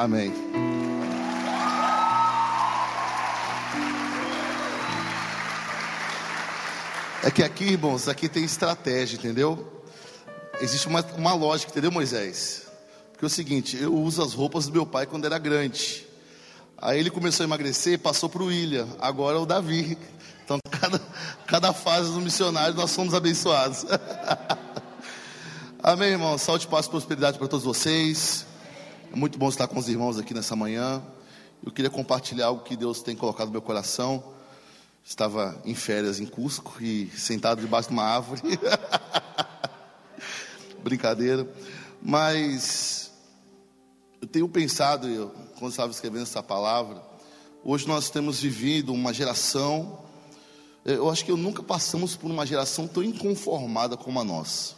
Amém. É que aqui, irmãos, aqui tem estratégia, entendeu? Existe uma, uma lógica, entendeu, Moisés? Porque é o seguinte, eu uso as roupas do meu pai quando era grande. Aí ele começou a emagrecer, passou para o William, agora é o Davi. Então, cada, cada fase do missionário nós somos abençoados. Amém, irmão. Saúde, paz prosperidade para todos vocês. É muito bom estar com os irmãos aqui nessa manhã. Eu queria compartilhar algo que Deus tem colocado no meu coração. Estava em férias em Cusco e sentado debaixo de uma árvore. Brincadeira. Mas eu tenho pensado, eu, quando estava escrevendo essa palavra, hoje nós temos vivido uma geração. Eu acho que eu nunca passamos por uma geração tão inconformada como a nossa.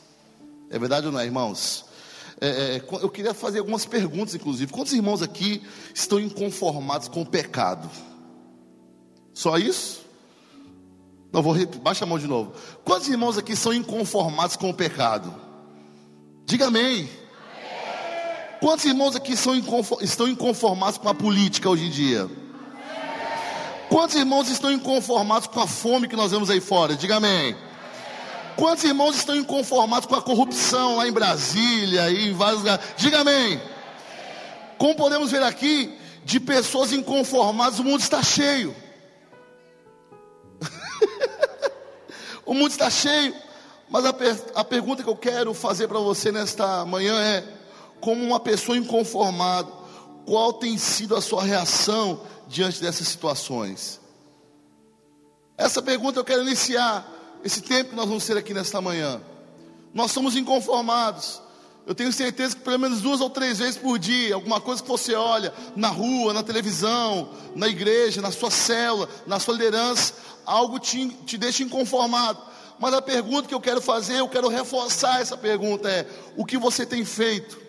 É verdade ou não é, irmãos? É, é, eu queria fazer algumas perguntas, inclusive. Quantos irmãos aqui estão inconformados com o pecado? Só isso? Não, vou repetir, baixa a mão de novo. Quantos irmãos aqui são inconformados com o pecado? Diga amém. Quantos irmãos aqui são estão inconformados com a política hoje em dia? Quantos irmãos estão inconformados com a fome que nós vemos aí fora? Diga amém. Quantos irmãos estão inconformados com a corrupção lá em Brasília e em vários lugares? Diga amém. Como podemos ver aqui, de pessoas inconformadas, o mundo está cheio. o mundo está cheio. Mas a, per a pergunta que eu quero fazer para você nesta manhã é: como uma pessoa inconformada, qual tem sido a sua reação diante dessas situações? Essa pergunta eu quero iniciar esse tempo que nós vamos ter aqui nesta manhã. Nós somos inconformados. Eu tenho certeza que pelo menos duas ou três vezes por dia, alguma coisa que você olha na rua, na televisão, na igreja, na sua célula, na sua liderança, algo te, te deixa inconformado. Mas a pergunta que eu quero fazer, eu quero reforçar essa pergunta: é: o que você tem feito?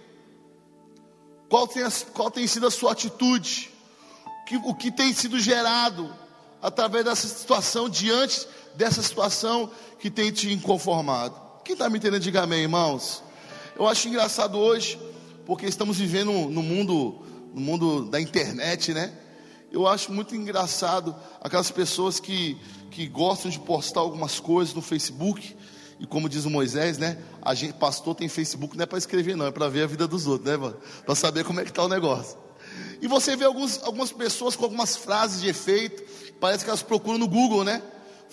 Qual tem, qual tem sido a sua atitude? O que, o que tem sido gerado através dessa situação diante dessa situação que tem te inconformado. Quem está me entendendo, diga amém, irmãos. Eu acho engraçado hoje, porque estamos vivendo no mundo, no mundo da internet, né? Eu acho muito engraçado aquelas pessoas que, que gostam de postar algumas coisas no Facebook. E como diz o Moisés, né? A gente, pastor tem Facebook não é para escrever, não, é para ver a vida dos outros, né, Para saber como é que está o negócio. E você vê alguns, algumas pessoas com algumas frases de efeito, parece que elas procuram no Google, né?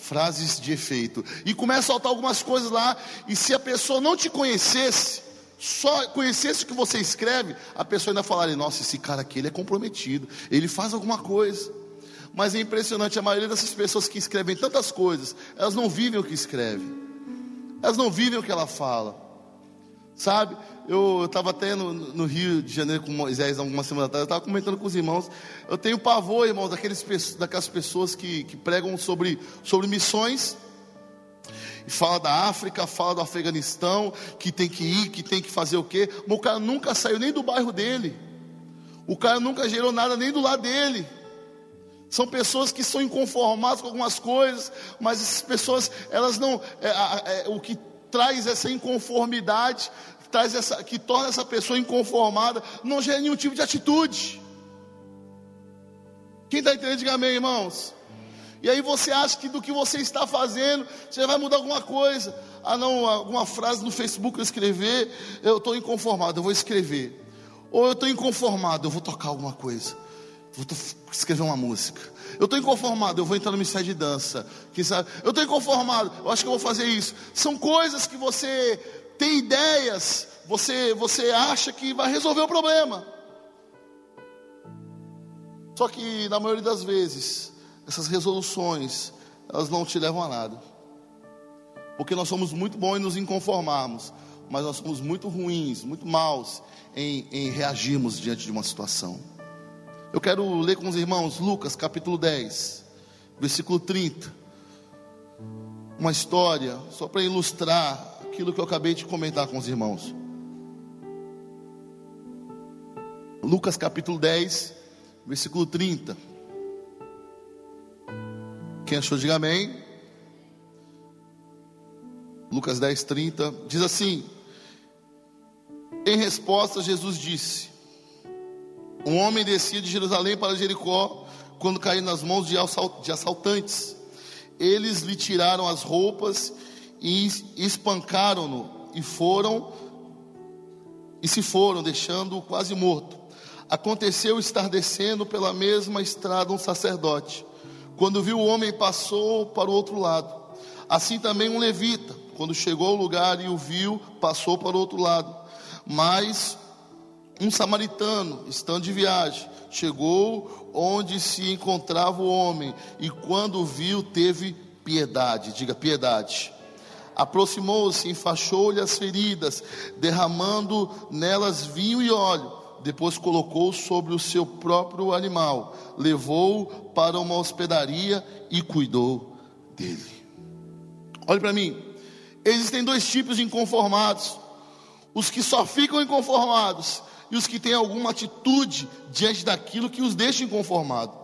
Frases de efeito. E começa a soltar algumas coisas lá, e se a pessoa não te conhecesse, só conhecesse o que você escreve, a pessoa ainda falaria: nossa, esse cara aqui ele é comprometido, ele faz alguma coisa. Mas é impressionante, a maioria dessas pessoas que escrevem tantas coisas, elas não vivem o que escrevem, elas não vivem o que ela fala. Sabe, eu estava até no, no, Rio de Janeiro com Moisés algumas semanas atrás, eu estava comentando com os irmãos. Eu tenho pavor, irmãos, daqueles, daquelas pessoas que, que pregam sobre, sobre missões. E fala da África, fala do Afeganistão, que tem que ir, que tem que fazer o quê. Mas o cara nunca saiu nem do bairro dele. O cara nunca gerou nada nem do lado dele. São pessoas que são inconformadas com algumas coisas, mas essas pessoas, elas não. É, é, o que traz essa inconformidade, traz essa, que torna essa pessoa inconformada, não gera nenhum tipo de atitude. Quem está entendendo, diga amém, irmãos. E aí você acha que do que você está fazendo, você vai mudar alguma coisa. Ah, não, alguma frase no Facebook eu escrever, eu estou inconformado, eu vou escrever. Ou eu estou inconformado, eu vou tocar alguma coisa. Vou escrever uma música. Eu estou inconformado, eu vou entrar no mistério de dança. Quem sabe? Eu estou inconformado, eu acho que eu vou fazer isso. São coisas que você tem ideias, você, você acha que vai resolver o problema. Só que na maioria das vezes, essas resoluções, elas não te levam a nada. Porque nós somos muito bons em nos inconformarmos, mas nós somos muito ruins, muito maus em, em reagirmos diante de uma situação. Eu quero ler com os irmãos Lucas capítulo 10, versículo 30. Uma história, só para ilustrar aquilo que eu acabei de comentar com os irmãos. Lucas capítulo 10, versículo 30. Quem achou, diga amém. Lucas 10, 30 diz assim: Em resposta, Jesus disse: Um homem descia de Jerusalém para Jericó quando caiu nas mãos de assaltantes. Eles lhe tiraram as roupas e espancaram-no e foram e se foram, deixando-o quase morto. Aconteceu estar descendo pela mesma estrada um sacerdote. Quando viu o homem, passou para o outro lado. Assim também um levita, quando chegou ao lugar e o viu, passou para o outro lado. Mas um samaritano, estando de viagem, chegou onde se encontrava o homem e quando viu, teve piedade. Diga piedade. Aproximou-se, enfaixou-lhe as feridas, derramando nelas vinho e óleo. Depois colocou sobre o seu próprio animal, levou para uma hospedaria e cuidou dele. Olhe para mim, existem dois tipos de inconformados: os que só ficam inconformados e os que têm alguma atitude diante daquilo que os deixa inconformados.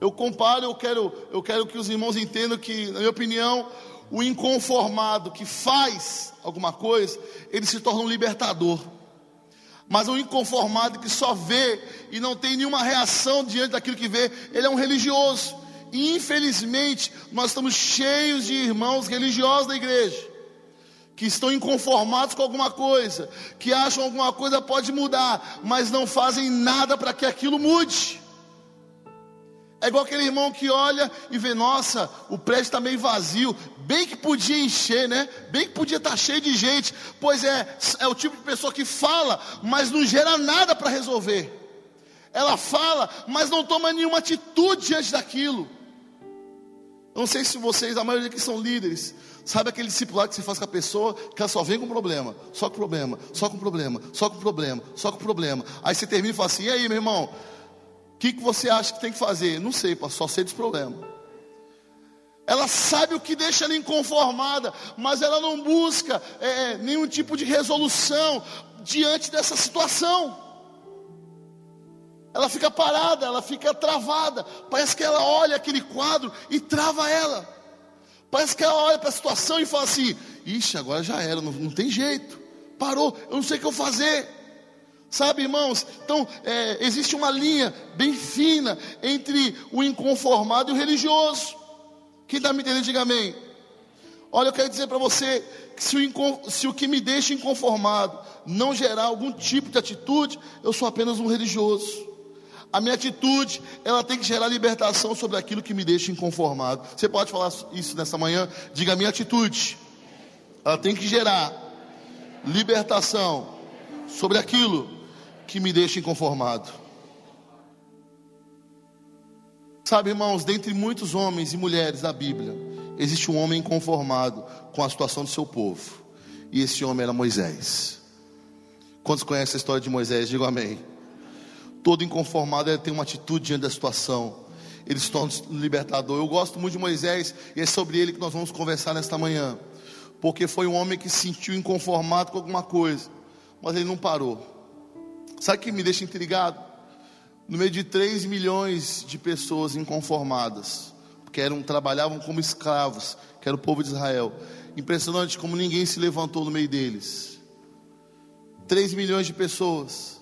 Eu comparo, eu quero, eu quero que os irmãos entendam que, na minha opinião, o inconformado que faz alguma coisa, ele se torna um libertador. Mas o inconformado que só vê e não tem nenhuma reação diante daquilo que vê, ele é um religioso. E infelizmente, nós estamos cheios de irmãos religiosos da igreja que estão inconformados com alguma coisa, que acham alguma coisa pode mudar, mas não fazem nada para que aquilo mude. É igual aquele irmão que olha e vê, nossa, o prédio está meio vazio, bem que podia encher, né? Bem que podia estar tá cheio de gente. Pois é, é o tipo de pessoa que fala, mas não gera nada para resolver. Ela fala, mas não toma nenhuma atitude diante daquilo. Eu não sei se vocês, a maioria que são líderes, Sabe aquele discipulado que você faz com a pessoa que ela só vem com problema, só com problema, só com problema, só com problema, só com problema. Aí você termina e fala assim: e aí, meu irmão, o que, que você acha que tem que fazer? Não sei, só sei dos problemas. Ela sabe o que deixa ela inconformada, mas ela não busca é, nenhum tipo de resolução diante dessa situação. Ela fica parada, ela fica travada. Parece que ela olha aquele quadro e trava ela. Parece que ela olha para a situação e fala assim: Ixi, agora já era, não, não tem jeito. Parou, eu não sei o que eu fazer. Sabe, irmãos? Então, é, existe uma linha bem fina entre o inconformado e o religioso. Quem está me entendendo, diga amém. Olha, eu quero dizer para você que se o, se o que me deixa inconformado não gerar algum tipo de atitude, eu sou apenas um religioso. A minha atitude, ela tem que gerar libertação sobre aquilo que me deixa inconformado. Você pode falar isso nessa manhã? Diga a minha atitude. Ela tem que gerar libertação sobre aquilo que me deixa inconformado. Sabe, irmãos, dentre muitos homens e mulheres da Bíblia, existe um homem inconformado com a situação do seu povo. E esse homem era Moisés. Quantos conhecem a história de Moisés? Digo amém todo inconformado, ele tem uma atitude diante da situação. Ele se torna libertador. Eu gosto muito de Moisés e é sobre ele que nós vamos conversar nesta manhã. Porque foi um homem que se sentiu inconformado com alguma coisa, mas ele não parou. Sabe o que me deixa intrigado? No meio de 3 milhões de pessoas inconformadas, que eram, trabalhavam como escravos, que era o povo de Israel. Impressionante como ninguém se levantou no meio deles. 3 milhões de pessoas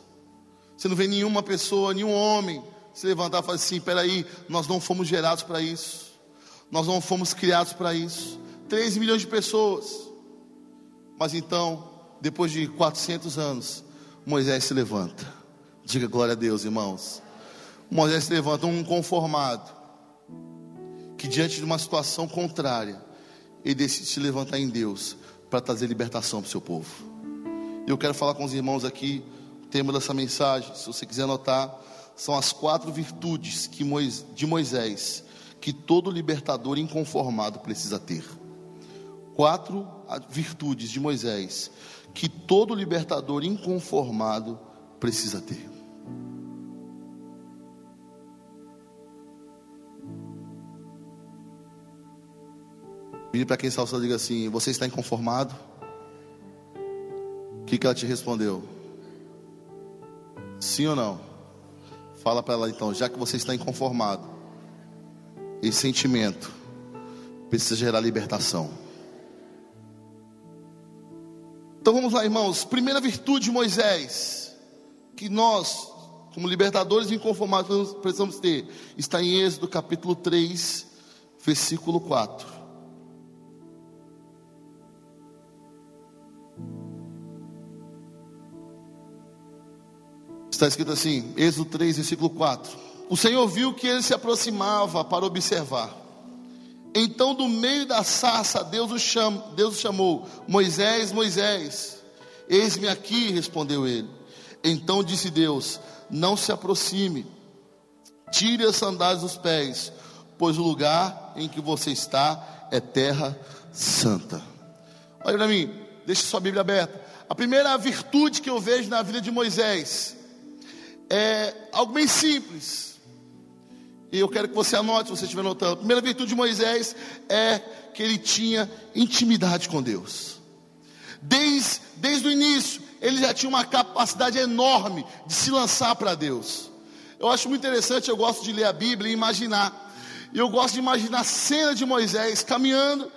você não vê nenhuma pessoa, nenhum homem se levantar e falar assim: peraí, nós não fomos gerados para isso, nós não fomos criados para isso. 3 milhões de pessoas. Mas então, depois de 400 anos, Moisés se levanta. Diga glória a Deus, irmãos. Moisés se levanta, um conformado, que diante de uma situação contrária, ele decide se levantar em Deus para trazer libertação para o seu povo. Eu quero falar com os irmãos aqui tema dessa mensagem, se você quiser anotar, são as quatro virtudes que de Moisés que todo libertador inconformado precisa ter. Quatro virtudes de Moisés que todo libertador inconformado precisa ter. Vire para quem está ao diga assim: Você está inconformado? O que, que ela te respondeu? Sim ou não? Fala para ela então, já que você está inconformado, esse sentimento precisa gerar libertação. Então vamos lá, irmãos. Primeira virtude de Moisés, que nós como libertadores inconformados precisamos ter, está em Êxodo capítulo 3, versículo 4. Está escrito assim, Êxodo 3, versículo 4. O Senhor viu que ele se aproximava para observar. Então, do meio da sarça, Deus o, cham, Deus o chamou: Moisés, Moisés. Eis-me aqui, respondeu ele. Então disse Deus: não se aproxime, tire as sandálias dos pés, pois o lugar em que você está é terra santa. Olha para mim, deixe sua Bíblia aberta. A primeira virtude que eu vejo na vida de Moisés é algo bem simples. E eu quero que você anote, se você estiver anotando. A primeira virtude de Moisés é que ele tinha intimidade com Deus. Desde, desde o início, ele já tinha uma capacidade enorme de se lançar para Deus. Eu acho muito interessante, eu gosto de ler a Bíblia e imaginar. Eu gosto de imaginar a cena de Moisés caminhando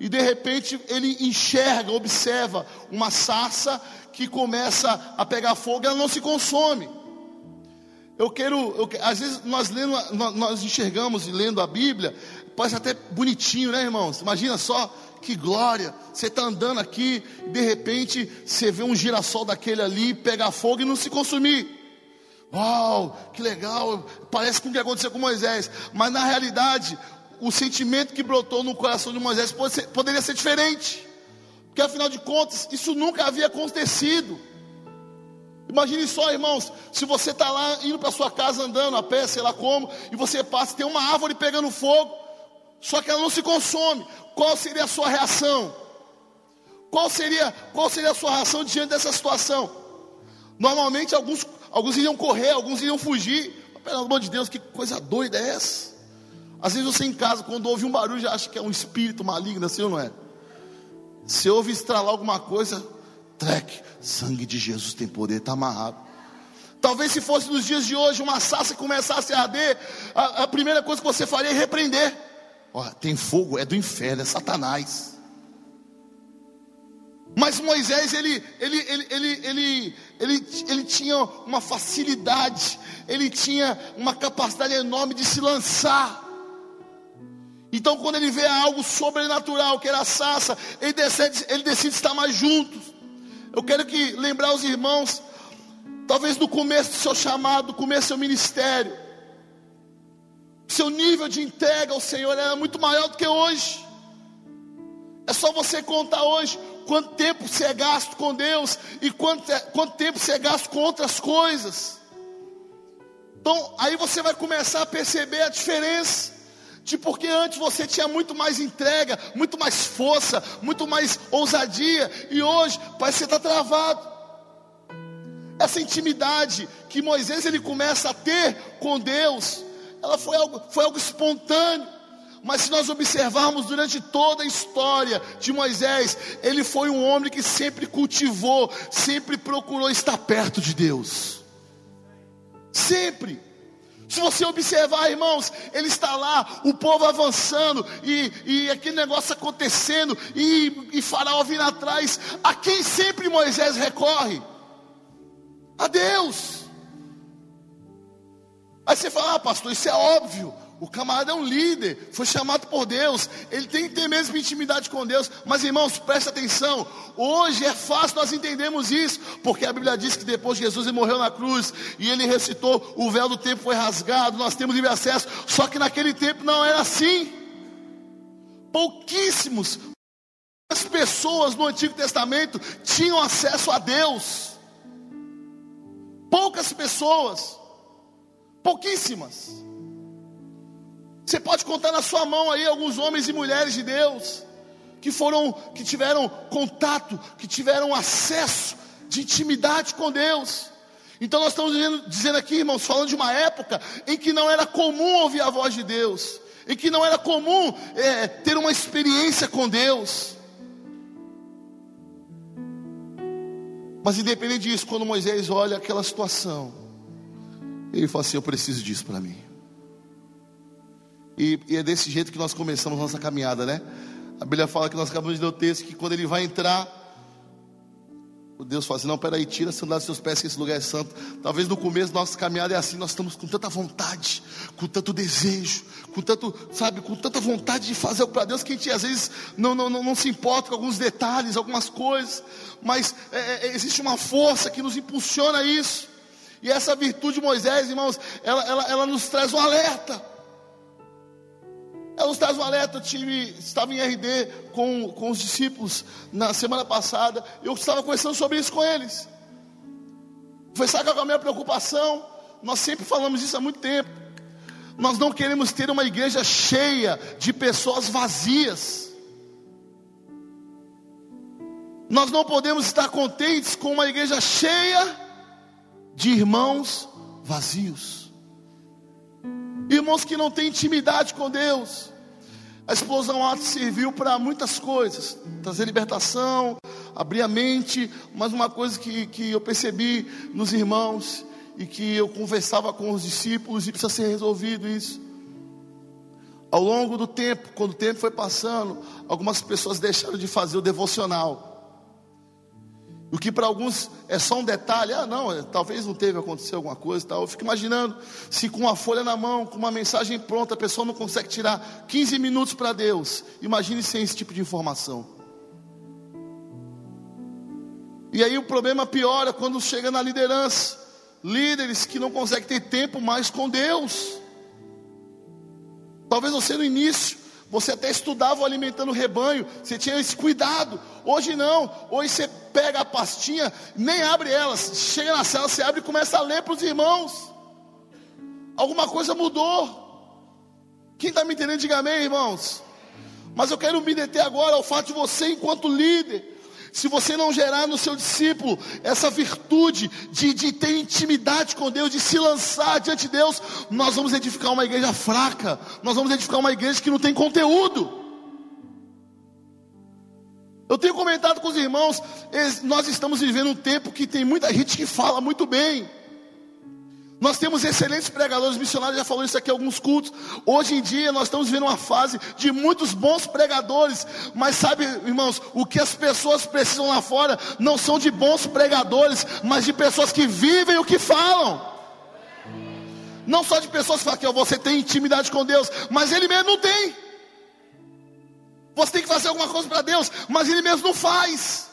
e de repente ele enxerga, observa uma sarça que começa a pegar fogo e ela não se consome. Eu quero, eu, às vezes nós lendo, nós enxergamos e lendo a Bíblia, pode ser até bonitinho, né, irmãos? Imagina só que glória. Você está andando aqui, e de repente você vê um girassol daquele ali pegar fogo e não se consumir. Uau, que legal, parece com o que aconteceu com Moisés, mas na realidade, o sentimento que brotou no coração de Moisés ser, poderia ser diferente, porque afinal de contas, isso nunca havia acontecido. Imagine só, irmãos, se você está lá indo para sua casa andando a pé, sei lá como, e você passa, tem uma árvore pegando fogo, só que ela não se consome qual seria a sua reação? Qual seria, qual seria a sua reação diante dessa situação? Normalmente alguns, alguns iriam correr, alguns iriam fugir. Pelo amor de Deus, que coisa doida é essa? Às vezes você em casa, quando ouve um barulho, já acha que é um espírito maligno, assim ou não é? Se ouve estralar alguma coisa, treque, sangue de Jesus tem poder, está amarrado. Talvez se fosse nos dias de hoje uma sarça começasse a arder, a, a primeira coisa que você faria é repreender. Tem fogo, é do inferno, é Satanás. Mas Moisés, ele, ele, ele, ele, ele, ele, ele tinha uma facilidade, ele tinha uma capacidade enorme de se lançar. Então, quando ele vê algo sobrenatural, que era a sarça, ele decide, ele decide estar mais juntos. Eu quero que lembrar os irmãos, talvez no começo do seu chamado, no começo do seu ministério, seu nível de entrega ao Senhor era muito maior do que hoje. É só você contar hoje quanto tempo você é gasto com Deus e quanto, é, quanto tempo você é gasto com outras coisas. Então, aí você vai começar a perceber a diferença de porque antes você tinha muito mais entrega, muito mais força, muito mais ousadia, e hoje parece que você está travado. Essa intimidade que Moisés ele começa a ter com Deus, ela foi algo, foi algo espontâneo. Mas se nós observarmos durante toda a história de Moisés, ele foi um homem que sempre cultivou, sempre procurou estar perto de Deus. Sempre. Se você observar, irmãos, ele está lá, o povo avançando, e, e aquele negócio acontecendo, e, e Faraó vindo atrás. A quem sempre Moisés recorre? A Deus. Aí você fala, ah, pastor, isso é óbvio. O camarada é um líder, foi chamado por Deus, ele tem que ter mesmo intimidade com Deus. Mas irmãos, presta atenção. Hoje é fácil nós entendermos isso, porque a Bíblia diz que depois Jesus morreu na cruz e ele recitou, o véu do tempo foi rasgado, nós temos livre acesso. Só que naquele tempo não era assim. Pouquíssimos as pessoas no Antigo Testamento tinham acesso a Deus. Poucas pessoas. Pouquíssimas. Você pode contar na sua mão aí alguns homens e mulheres de Deus que foram, que tiveram contato, que tiveram acesso de intimidade com Deus. Então nós estamos dizendo, dizendo aqui, irmãos, falando de uma época em que não era comum ouvir a voz de Deus, em que não era comum é, ter uma experiência com Deus. Mas independente disso, quando Moisés olha aquela situação, ele fala assim: Eu preciso disso para mim. E, e, é desse jeito que nós começamos nossa caminhada, né? A Bíblia fala que nós acabamos de ler o texto que quando ele vai entrar, Deus fala assim, não, peraí, tira a sandália dos seus pés, que esse lugar é santo. Talvez no começo da nossa caminhada é assim, nós estamos com tanta vontade, com tanto desejo, com tanto, sabe, com tanta vontade de fazer para Deus, que a gente às vezes não, não, não, não, se importa com alguns detalhes, algumas coisas, mas é, é, existe uma força que nos impulsiona a isso. E essa virtude de Moisés, irmãos, ela, ela, ela nos traz um alerta. Um alerta. Eu tive, estava em RD com, com os discípulos na semana passada. Eu estava conversando sobre isso com eles. Foi sabe qual é a minha preocupação? Nós sempre falamos isso há muito tempo. Nós não queremos ter uma igreja cheia de pessoas vazias. Nós não podemos estar contentes com uma igreja cheia de irmãos vazios. Irmãos que não têm intimidade com Deus. A explosão ato serviu para muitas coisas, trazer libertação, abrir a mente, mas uma coisa que, que eu percebi nos irmãos e que eu conversava com os discípulos e precisa ser resolvido isso. Ao longo do tempo, quando o tempo foi passando, algumas pessoas deixaram de fazer o devocional. O que para alguns é só um detalhe, ah, não, talvez não teve acontecer alguma coisa tal. Eu fico imaginando se com uma folha na mão, com uma mensagem pronta, a pessoa não consegue tirar 15 minutos para Deus. Imagine sem esse tipo de informação. E aí o problema piora quando chega na liderança. Líderes que não conseguem ter tempo mais com Deus. Talvez você no início você até estudava alimentando o rebanho, você tinha esse cuidado. Hoje não, hoje você pega a pastinha, nem abre ela, chega na cela, você abre e começa a ler para os irmãos. Alguma coisa mudou. Quem está me entendendo, diga amém, irmãos. Mas eu quero me deter agora ao fato de você, enquanto líder, se você não gerar no seu discípulo essa virtude de, de ter intimidade com Deus, de se lançar diante de Deus, nós vamos edificar uma igreja fraca, nós vamos edificar uma igreja que não tem conteúdo. Eu tenho comentado com os irmãos, nós estamos vivendo um tempo que tem muita gente que fala muito bem. Nós temos excelentes pregadores, missionários já falou isso aqui em alguns cultos. Hoje em dia nós estamos vivendo uma fase de muitos bons pregadores, mas sabe, irmãos, o que as pessoas precisam lá fora não são de bons pregadores, mas de pessoas que vivem o que falam. Não só de pessoas que falam que você tem intimidade com Deus, mas ele mesmo não tem. Você tem que fazer alguma coisa para Deus, mas ele mesmo não faz.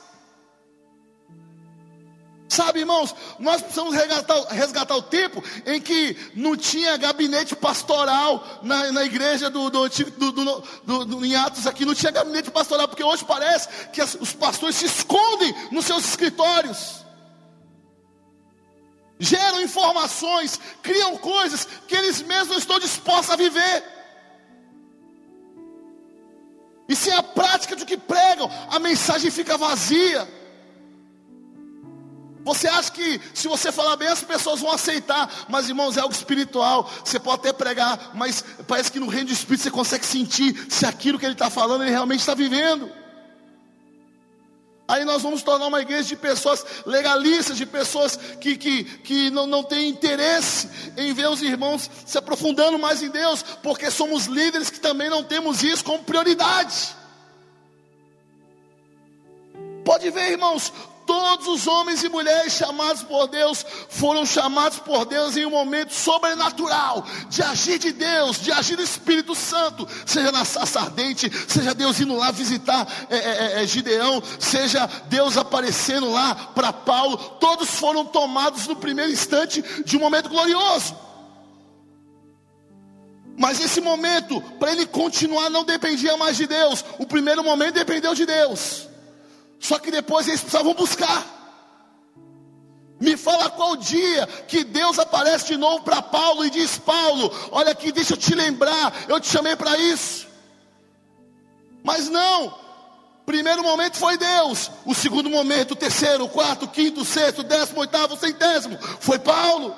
Sabe, irmãos, nós precisamos resgatar, resgatar, o tempo em que não tinha gabinete pastoral na, na igreja do, do, do, do, em Atos aqui, não tinha gabinete pastoral, porque hoje parece que as, os pastores se escondem nos seus escritórios, geram informações, criam coisas que eles mesmos não estão dispostos a viver. E sem a prática do que pregam, a mensagem fica vazia. Você acha que se você falar bem as pessoas vão aceitar, mas irmãos, é algo espiritual. Você pode até pregar, mas parece que no reino do Espírito você consegue sentir se aquilo que ele está falando ele realmente está vivendo. Aí nós vamos tornar uma igreja de pessoas legalistas, de pessoas que, que, que não, não têm interesse em ver os irmãos se aprofundando mais em Deus, porque somos líderes que também não temos isso como prioridade. Pode ver, irmãos, Todos os homens e mulheres chamados por Deus foram chamados por Deus em um momento sobrenatural de agir de Deus, de agir do Espírito Santo, seja na sarça ardente, seja Deus indo lá visitar é, é, é, é Gideão, seja Deus aparecendo lá para Paulo. Todos foram tomados no primeiro instante de um momento glorioso. Mas esse momento, para ele continuar, não dependia mais de Deus. O primeiro momento dependeu de Deus. Só que depois eles precisavam buscar. Me fala qual dia que Deus aparece de novo para Paulo e diz: Paulo, olha aqui, deixa eu te lembrar, eu te chamei para isso. Mas não, primeiro momento foi Deus, o segundo momento, o terceiro, o quarto, o quinto, o sexto, o décimo, oitavo, o centésimo, foi Paulo.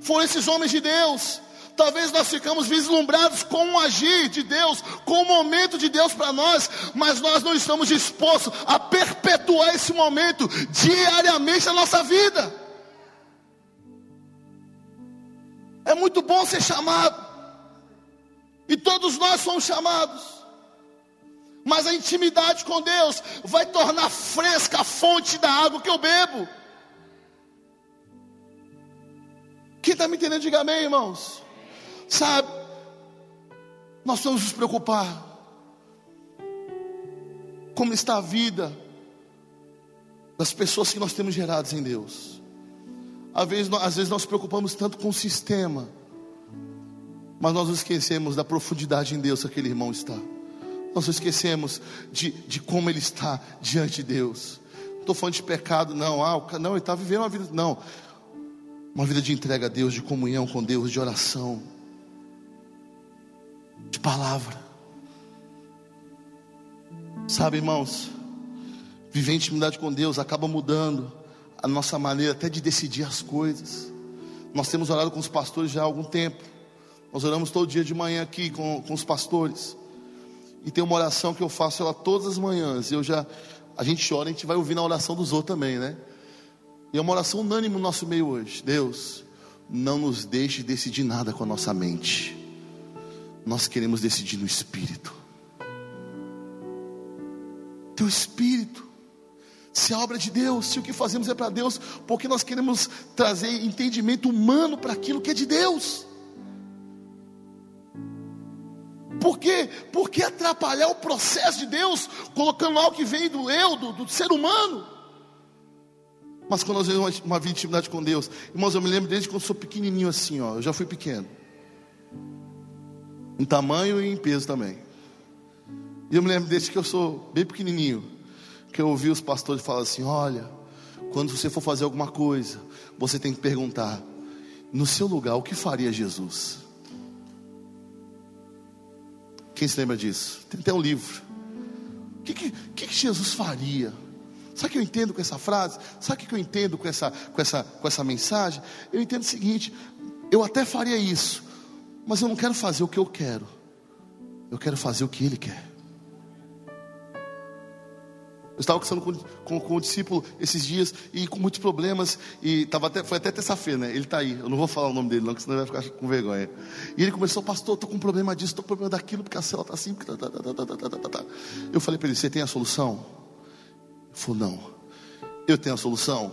Foram esses homens de Deus. Talvez nós ficamos vislumbrados com o agir de Deus, com o momento de Deus para nós, mas nós não estamos dispostos a perpetuar esse momento diariamente na nossa vida. É muito bom ser chamado, e todos nós somos chamados, Mas a intimidade com Deus vai tornar fresca a fonte da água que eu bebo. Quem está me entendendo, diga amém, irmãos. Sabe, nós vamos nos preocupar. Como está a vida das pessoas que nós temos geradas em Deus. Às vezes, às vezes nós nos preocupamos tanto com o sistema, mas nós esquecemos da profundidade em Deus que aquele irmão está. Nós esquecemos de, de como ele está diante de Deus. Não estou falando de pecado, não. Ah, não, ele está vivendo uma vida. Não. Uma vida de entrega a Deus, de comunhão com Deus, de oração, de palavra. Sabe, irmãos, viver intimidade com Deus acaba mudando a nossa maneira até de decidir as coisas. Nós temos orado com os pastores já há algum tempo. Nós oramos todo dia de manhã aqui com, com os pastores. E tem uma oração que eu faço ela todas as manhãs. Eu já, a gente ora, a gente vai ouvir na oração dos outros também, né? E é uma oração unânime no nosso meio hoje. Deus, não nos deixe decidir nada com a nossa mente. Nós queremos decidir no Espírito. Teu Espírito. Se a obra é de Deus, se o que fazemos é para Deus, porque nós queremos trazer entendimento humano para aquilo que é de Deus. Por quê? Porque atrapalhar o processo de Deus, colocando algo que vem do eu, do, do ser humano. Mas quando nós vemos uma, vida de intimidade com Deus, irmãos, eu me lembro desde quando eu sou pequenininho assim, ó, eu já fui pequeno. Em tamanho e em peso também. E eu me lembro desde que eu sou bem pequenininho, que eu ouvi os pastores falar assim: olha, quando você for fazer alguma coisa, você tem que perguntar, no seu lugar, o que faria Jesus? Quem se lembra disso? Tem até um livro. O que, que, que Jesus faria? Sabe o que eu entendo com essa frase? Sabe o que eu entendo com essa, com, essa, com essa mensagem? Eu entendo o seguinte: eu até faria isso, mas eu não quero fazer o que eu quero, eu quero fazer o que Ele quer. Eu estava conversando com, com, com, o discípulo esses dias e com muitos problemas. E tava até, foi até terça-feira, né? Ele está aí. Eu não vou falar o nome dele, não, porque senão ele vai ficar com vergonha. E ele começou, pastor, estou com um problema disso, estou com problema daquilo, porque a célula está assim. Tá, tá, tá, eu falei para ele: Você tem a solução? Ele falou: Não. Eu tenho a solução?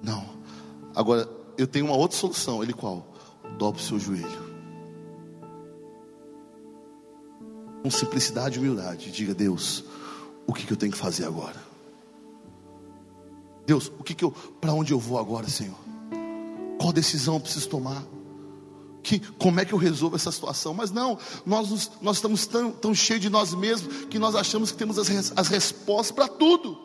Não. Agora, eu tenho uma outra solução. Ele qual? Dobre o seu joelho. Com simplicidade e humildade, diga: Deus o que, que eu tenho que fazer agora? Deus, o que, que eu, para onde eu vou agora, Senhor? Qual decisão eu preciso tomar? Que, como é que eu resolvo essa situação? Mas não, nós, nós estamos tão, tão cheios de nós mesmos que nós achamos que temos as, as respostas para tudo.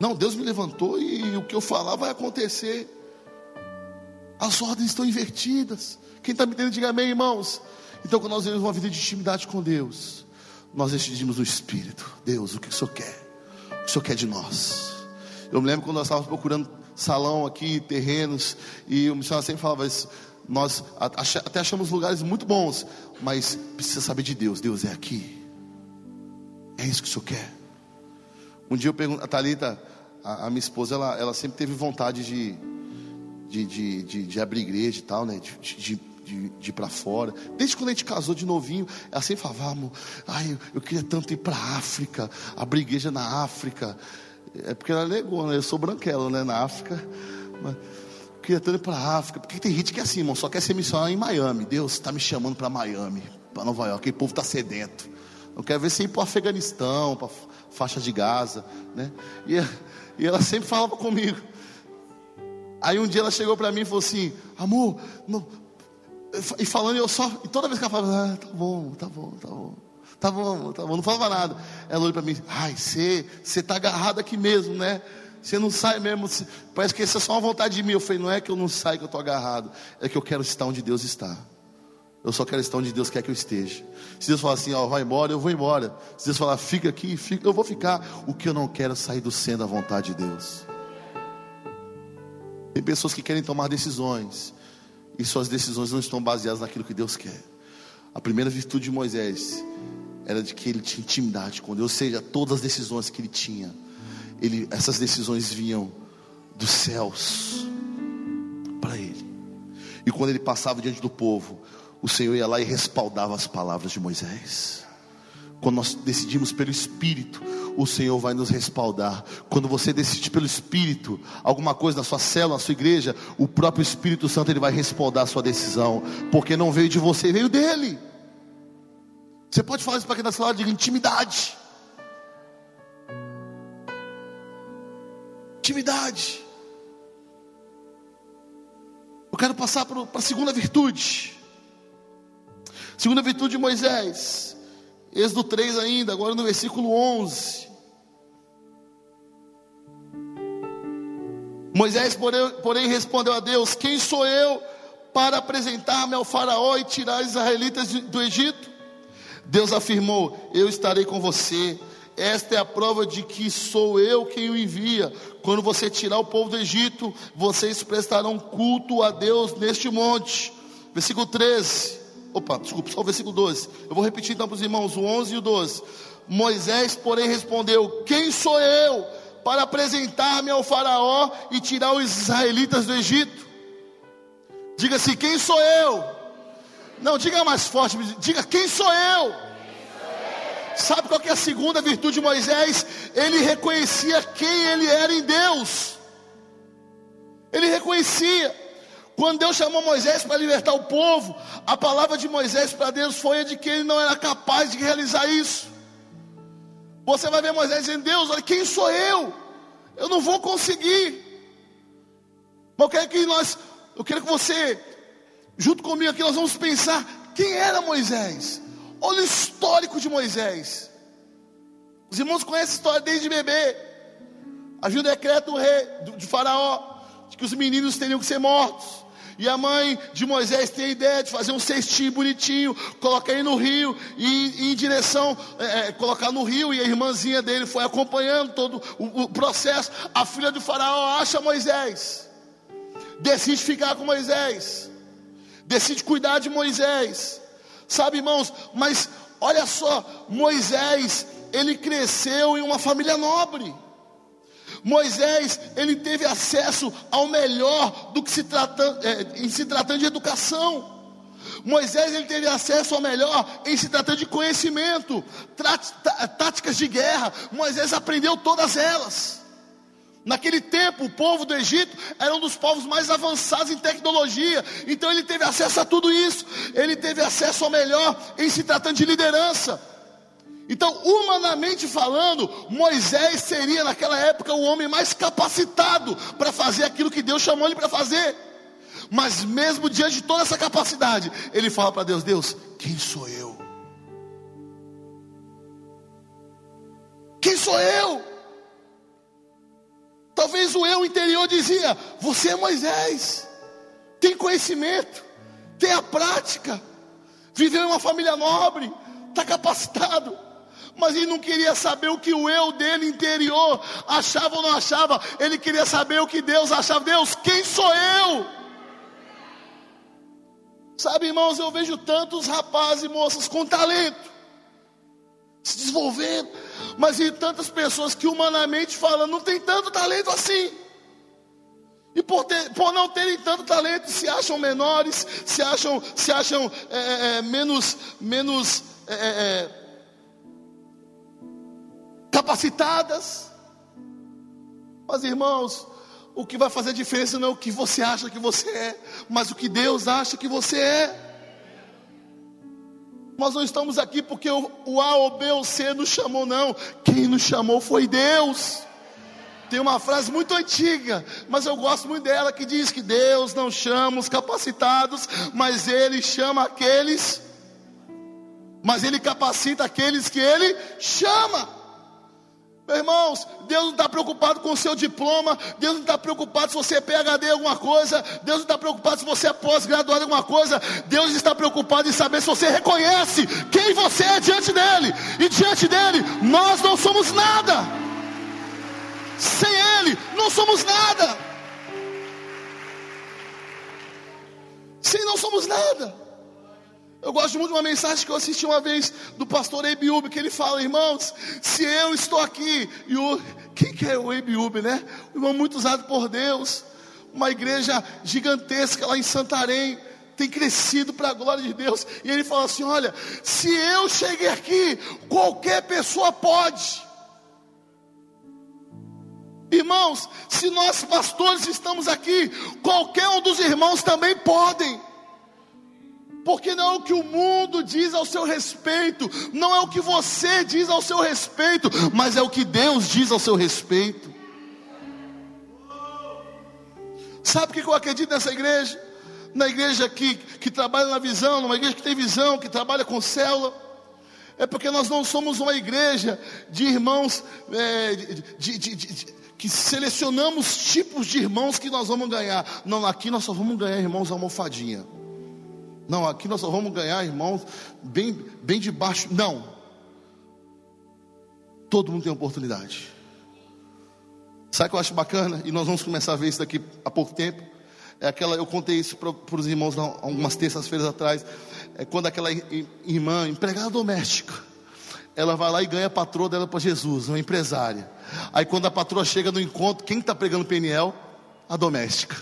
Não, Deus me levantou e o que eu falar vai acontecer. As ordens estão invertidas. Quem está me entendendo, diga amém, irmãos. Então, quando nós vivemos uma vida de intimidade com Deus, nós decidimos no Espírito: Deus, o que o Senhor quer? O que o Senhor quer de nós? Eu me lembro quando nós estávamos procurando salão aqui, terrenos, e o missionário sempre falava isso. Nós até achamos lugares muito bons, mas precisa saber de Deus. Deus é aqui. É isso que o Senhor quer. Um dia eu pergunto, a Thalita, a, a minha esposa, ela, ela sempre teve vontade de, de, de, de, de abrir igreja e tal, né? de, de de, de ir para fora. Desde quando a gente casou de novinho, ela sempre falava, ah, ai, eu queria tanto ir para a África, abrir igreja na África. É porque ela negou, né? Eu sou branquelo, né? Na África. Mas, eu queria tanto ir para a África. Porque tem gente que é assim, irmão, só quer ser missionário em Miami. Deus está me chamando para Miami, para Nova York. Aquele povo está sedento. Eu quero ver se ir para o Afeganistão, para faixa de Gaza, né? E, e ela sempre falava comigo. Aí um dia ela chegou para mim e falou assim: Amor, não, e falando, eu só. E toda vez que ela falava, ah, tá bom, tá bom, tá bom. Tá bom, tá bom. Não falava nada. Ela olhou para mim, ai, você está agarrado aqui mesmo, né? Você não sai mesmo. Cê, parece que isso é só uma vontade de mim. Eu falei, não é que eu não saio que eu estou agarrado. É que eu quero estar onde Deus está. Eu só quero estar onde Deus quer que eu esteja. Se Deus falar assim, ó, vai embora, eu vou embora. Se Deus falar, fica aqui, fica, eu vou ficar. O que eu não quero é sair do centro da vontade de Deus. Tem pessoas que querem tomar decisões e suas decisões não estão baseadas naquilo que Deus quer. A primeira virtude de Moisés era de que ele tinha intimidade com Deus, ou seja, todas as decisões que ele tinha, ele, essas decisões vinham dos céus para ele. E quando ele passava diante do povo, o Senhor ia lá e respaldava as palavras de Moisés. Quando nós decidimos pelo Espírito, o Senhor vai nos respaldar. Quando você decide pelo Espírito, alguma coisa na sua célula, na sua igreja, o próprio Espírito Santo ele vai respaldar a sua decisão, porque não veio de você, veio dele. Você pode falar isso para quem está falando de intimidade. Intimidade. Eu quero passar para a segunda virtude. Segunda virtude de Moisés. Êxodo 3 ainda, agora no versículo 11. Moisés, porém, respondeu a Deus: Quem sou eu para apresentar-me ao Faraó e tirar os israelitas do Egito? Deus afirmou: Eu estarei com você. Esta é a prova de que sou eu quem o envia. Quando você tirar o povo do Egito, vocês prestarão culto a Deus neste monte. Versículo 13. Opa, desculpa, só o versículo 12. Eu vou repetir então para os irmãos, o 11 e o 12. Moisés, porém, respondeu: Quem sou eu para apresentar-me ao Faraó e tirar os israelitas do Egito? Diga assim: Quem sou eu? Não, diga mais forte, diga: Quem sou eu? Sabe qual é a segunda virtude de Moisés? Ele reconhecia quem ele era em Deus. Ele reconhecia. Quando Deus chamou Moisés para libertar o povo, a palavra de Moisés para Deus foi a de que ele não era capaz de realizar isso. Você vai ver Moisés dizendo: Deus, olha, quem sou eu? Eu não vou conseguir. Mas eu quero que nós, eu quero que você, junto comigo aqui, nós vamos pensar quem era Moisés. Olha o histórico de Moisés. Os irmãos conhecem a história desde bebê. Havia um decreto do rei, de Faraó, de que os meninos teriam que ser mortos. E a mãe de Moisés tem a ideia de fazer um cestinho bonitinho, colocar ele no rio e, e em direção, é, é, colocar no rio. E a irmãzinha dele foi acompanhando todo o, o processo. A filha do faraó acha Moisés, decide ficar com Moisés, decide cuidar de Moisés. Sabe, irmãos, mas olha só, Moisés, ele cresceu em uma família nobre. Moisés, ele teve acesso ao melhor do que se tratando, é, em se tratando de educação. Moisés ele teve acesso ao melhor em se tratando de conhecimento, táticas de guerra. Moisés aprendeu todas elas. Naquele tempo, o povo do Egito era um dos povos mais avançados em tecnologia, então ele teve acesso a tudo isso. Ele teve acesso ao melhor em se tratando de liderança. Então, humanamente falando, Moisés seria naquela época o homem mais capacitado para fazer aquilo que Deus chamou ele para fazer. Mas mesmo diante de toda essa capacidade, ele fala para Deus: Deus, quem sou eu? Quem sou eu? Talvez o eu interior dizia: Você é Moisés, tem conhecimento, tem a prática, viveu em uma família nobre, está capacitado mas ele não queria saber o que o eu dele interior achava ou não achava, ele queria saber o que Deus achava. Deus, quem sou eu? Sabe, irmãos, eu vejo tantos rapazes e moças com talento, se desenvolvendo, mas e tantas pessoas que humanamente falando não tem tanto talento assim. E por, ter, por, não terem tanto talento, se acham menores, se acham, se acham é, é, é menos, menos é, é, é capacitadas. Mas irmãos, o que vai fazer diferença não é o que você acha que você é, mas o que Deus acha que você é. Nós não estamos aqui porque o A ou B ou C nos chamou, não. Quem nos chamou foi Deus. Tem uma frase muito antiga, mas eu gosto muito dela, que diz que Deus não chama os capacitados, mas Ele chama aqueles, mas Ele capacita aqueles que Ele chama. Meus irmãos, Deus não está preocupado com o seu diploma, Deus não está preocupado se você é PHD em alguma coisa, Deus não está preocupado se você é pós-graduado em alguma coisa, Deus está preocupado em saber se você reconhece quem você é diante dEle, e diante dEle nós não somos nada, sem Ele não somos nada, sem não somos nada. Eu gosto muito de uma mensagem que eu assisti uma vez do pastor Ebiúbe, que ele fala, irmãos, se eu estou aqui, e o. Quem que é o Ebiúbe, né? Um irmão muito usado por Deus, uma igreja gigantesca lá em Santarém, tem crescido para a glória de Deus. E ele fala assim: Olha, se eu cheguei aqui, qualquer pessoa pode. Irmãos, se nós pastores estamos aqui, qualquer um dos irmãos também podem. Porque não é o que o mundo diz ao seu respeito, não é o que você diz ao seu respeito, mas é o que Deus diz ao seu respeito. Sabe o que eu acredito nessa igreja? Na igreja que, que trabalha na visão, numa igreja que tem visão, que trabalha com célula. É porque nós não somos uma igreja de irmãos, é, de, de, de, que selecionamos tipos de irmãos que nós vamos ganhar. Não, aqui nós só vamos ganhar irmãos almofadinha. Não, aqui nós só vamos ganhar irmãos bem, bem de baixo. Não. Todo mundo tem oportunidade. Sabe o que eu acho bacana? E nós vamos começar a ver isso daqui a pouco tempo. É aquela, eu contei isso para os irmãos algumas terças-feiras atrás. É quando aquela irmã, empregada doméstica, ela vai lá e ganha a patroa dela para Jesus, uma empresária. Aí quando a patroa chega no encontro, quem está pregando peniel? A doméstica.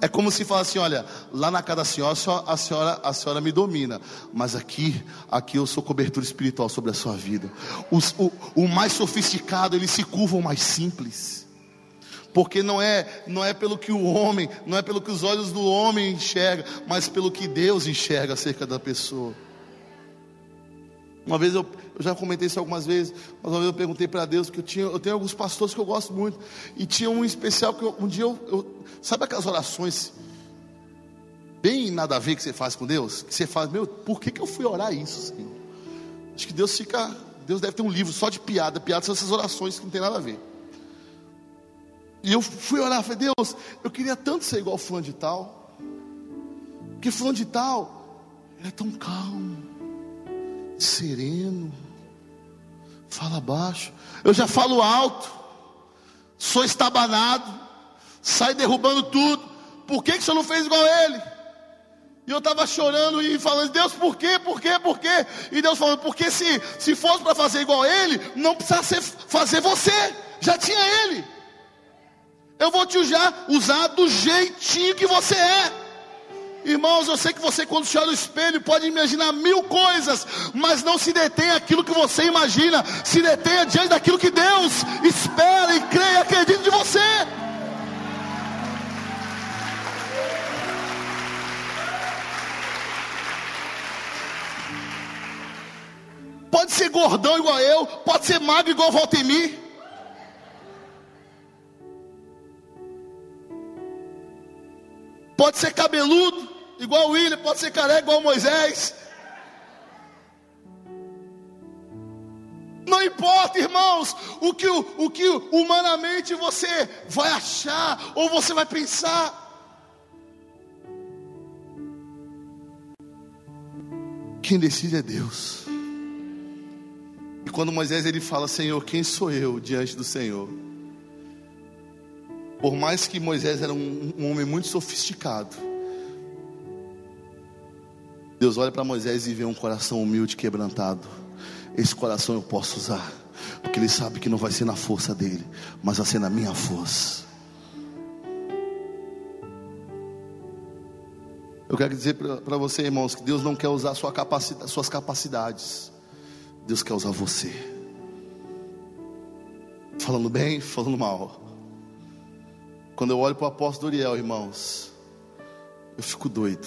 É como se falasse assim, olha, lá na casa da senhora, a senhora, a senhora me domina, mas aqui, aqui eu sou cobertura espiritual sobre a sua vida. Os, o, o mais sofisticado, ele se curva o mais simples. Porque não é, não é pelo que o homem, não é pelo que os olhos do homem enxergam, mas pelo que Deus enxerga acerca da pessoa. Uma vez eu, eu já comentei isso algumas vezes, mas uma vez eu perguntei para Deus, porque eu, tinha, eu tenho alguns pastores que eu gosto muito, e tinha um especial que eu, um dia eu, eu, Sabe aquelas orações bem nada a ver que você faz com Deus? Que você faz, meu, por que, que eu fui orar isso, Senhor? Acho que Deus fica. Deus deve ter um livro só de piada, piada são essas orações que não tem nada a ver. E eu fui orar, falei, Deus, eu queria tanto ser igual fulano de tal. Porque fulano de tal, ele é tão calmo sereno, fala baixo. Eu já falo alto, sou estabanado, sai derrubando tudo. Por que, que o senhor não fez igual a ele? E eu estava chorando e falando, Deus, por quê, por quê, por quê? E Deus falando, porque se, se fosse para fazer igual a ele, não precisa ser, fazer você, já tinha ele. Eu vou te usar, usar do jeitinho que você é. Irmãos, eu sei que você, quando se olha no espelho, pode imaginar mil coisas, mas não se detenha aquilo que você imagina, se detenha diante daquilo que Deus espera e crê e acredita de você. Pode ser gordão igual eu, pode ser magro igual Valtemir. Pode ser cabeludo, igual o William, pode ser careca igual Moisés. Não importa, irmãos, o que, o que humanamente você vai achar ou você vai pensar. Quem decide é Deus. E quando Moisés ele fala, Senhor, quem sou eu diante do Senhor? Por mais que Moisés era um, um homem muito sofisticado, Deus olha para Moisés e vê um coração humilde, quebrantado. Esse coração eu posso usar, porque ele sabe que não vai ser na força dele, mas vai ser na minha força. Eu quero dizer para você, irmãos, que Deus não quer usar sua capacidade, suas capacidades, Deus quer usar você. Falando bem, falando mal. Quando eu olho para o apóstolo Uriel, irmãos, eu fico doido.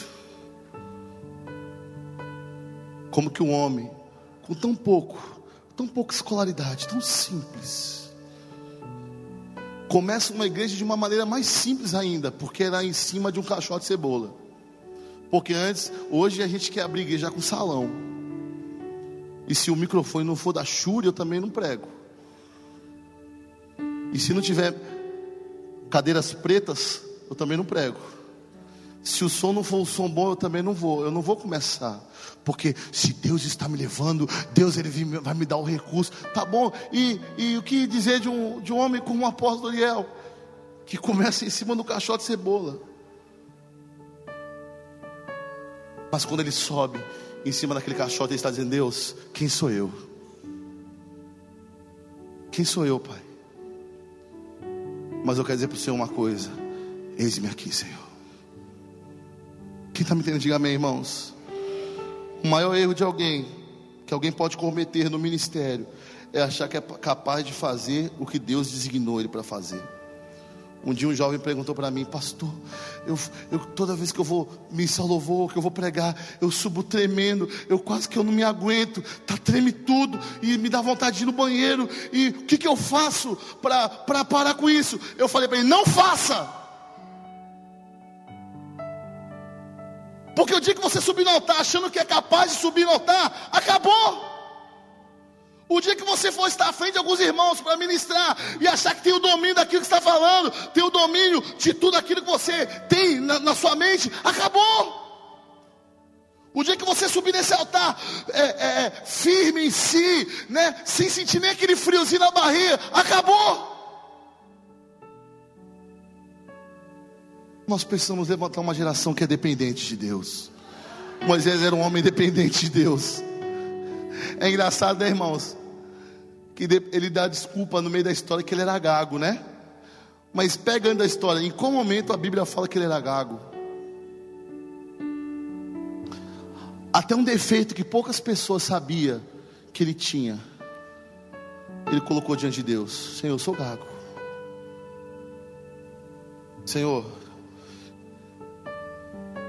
Como que um homem com tão pouco, tão pouca escolaridade, tão simples, começa uma igreja de uma maneira mais simples ainda, porque era em cima de um caixote de cebola. Porque antes, hoje a gente quer abrir igreja com salão. E se o microfone não for da Shure, eu também não prego. E se não tiver cadeiras pretas, eu também não prego. Se o som não for um som bom, eu também não vou. Eu não vou começar. Porque se Deus está me levando, Deus ele vai me dar o recurso. Tá bom. E, e o que dizer de um, de um homem como o apóstolo Ariel? Que começa em cima do caixote de cebola. Mas quando ele sobe em cima daquele caixote, ele está dizendo: Deus, quem sou eu? Quem sou eu, Pai? Mas eu quero dizer para o Senhor uma coisa: Eis-me aqui, Senhor. Quem está me entendendo, diga amém, irmãos. O maior erro de alguém, que alguém pode cometer no ministério, é achar que é capaz de fazer o que Deus designou ele para fazer. Um dia um jovem perguntou para mim, pastor, eu, eu, toda vez que eu vou me louvor, que eu vou pregar, eu subo tremendo, eu quase que eu não me aguento, tá treme tudo e me dá vontade de ir no banheiro. E o que, que eu faço para parar com isso? Eu falei para ele, não faça. Porque o dia que você subir no altar achando que é capaz de subir no altar, acabou. O dia que você for estar à frente de alguns irmãos para ministrar e achar que tem o domínio daquilo que está falando, tem o domínio de tudo aquilo que você tem na, na sua mente, acabou. O dia que você subir nesse altar é, é, é, firme em si, né, sem sentir nem aquele friozinho na barriga, acabou. Nós precisamos levantar uma geração que é dependente de Deus. Moisés era um homem dependente de Deus. É engraçado, né, irmãos? Que ele dá desculpa no meio da história que ele era gago, né? Mas pegando a história, em qual momento a Bíblia fala que ele era gago? Até um defeito que poucas pessoas sabiam que ele tinha. Ele colocou diante de Deus: Senhor, eu sou gago. Senhor,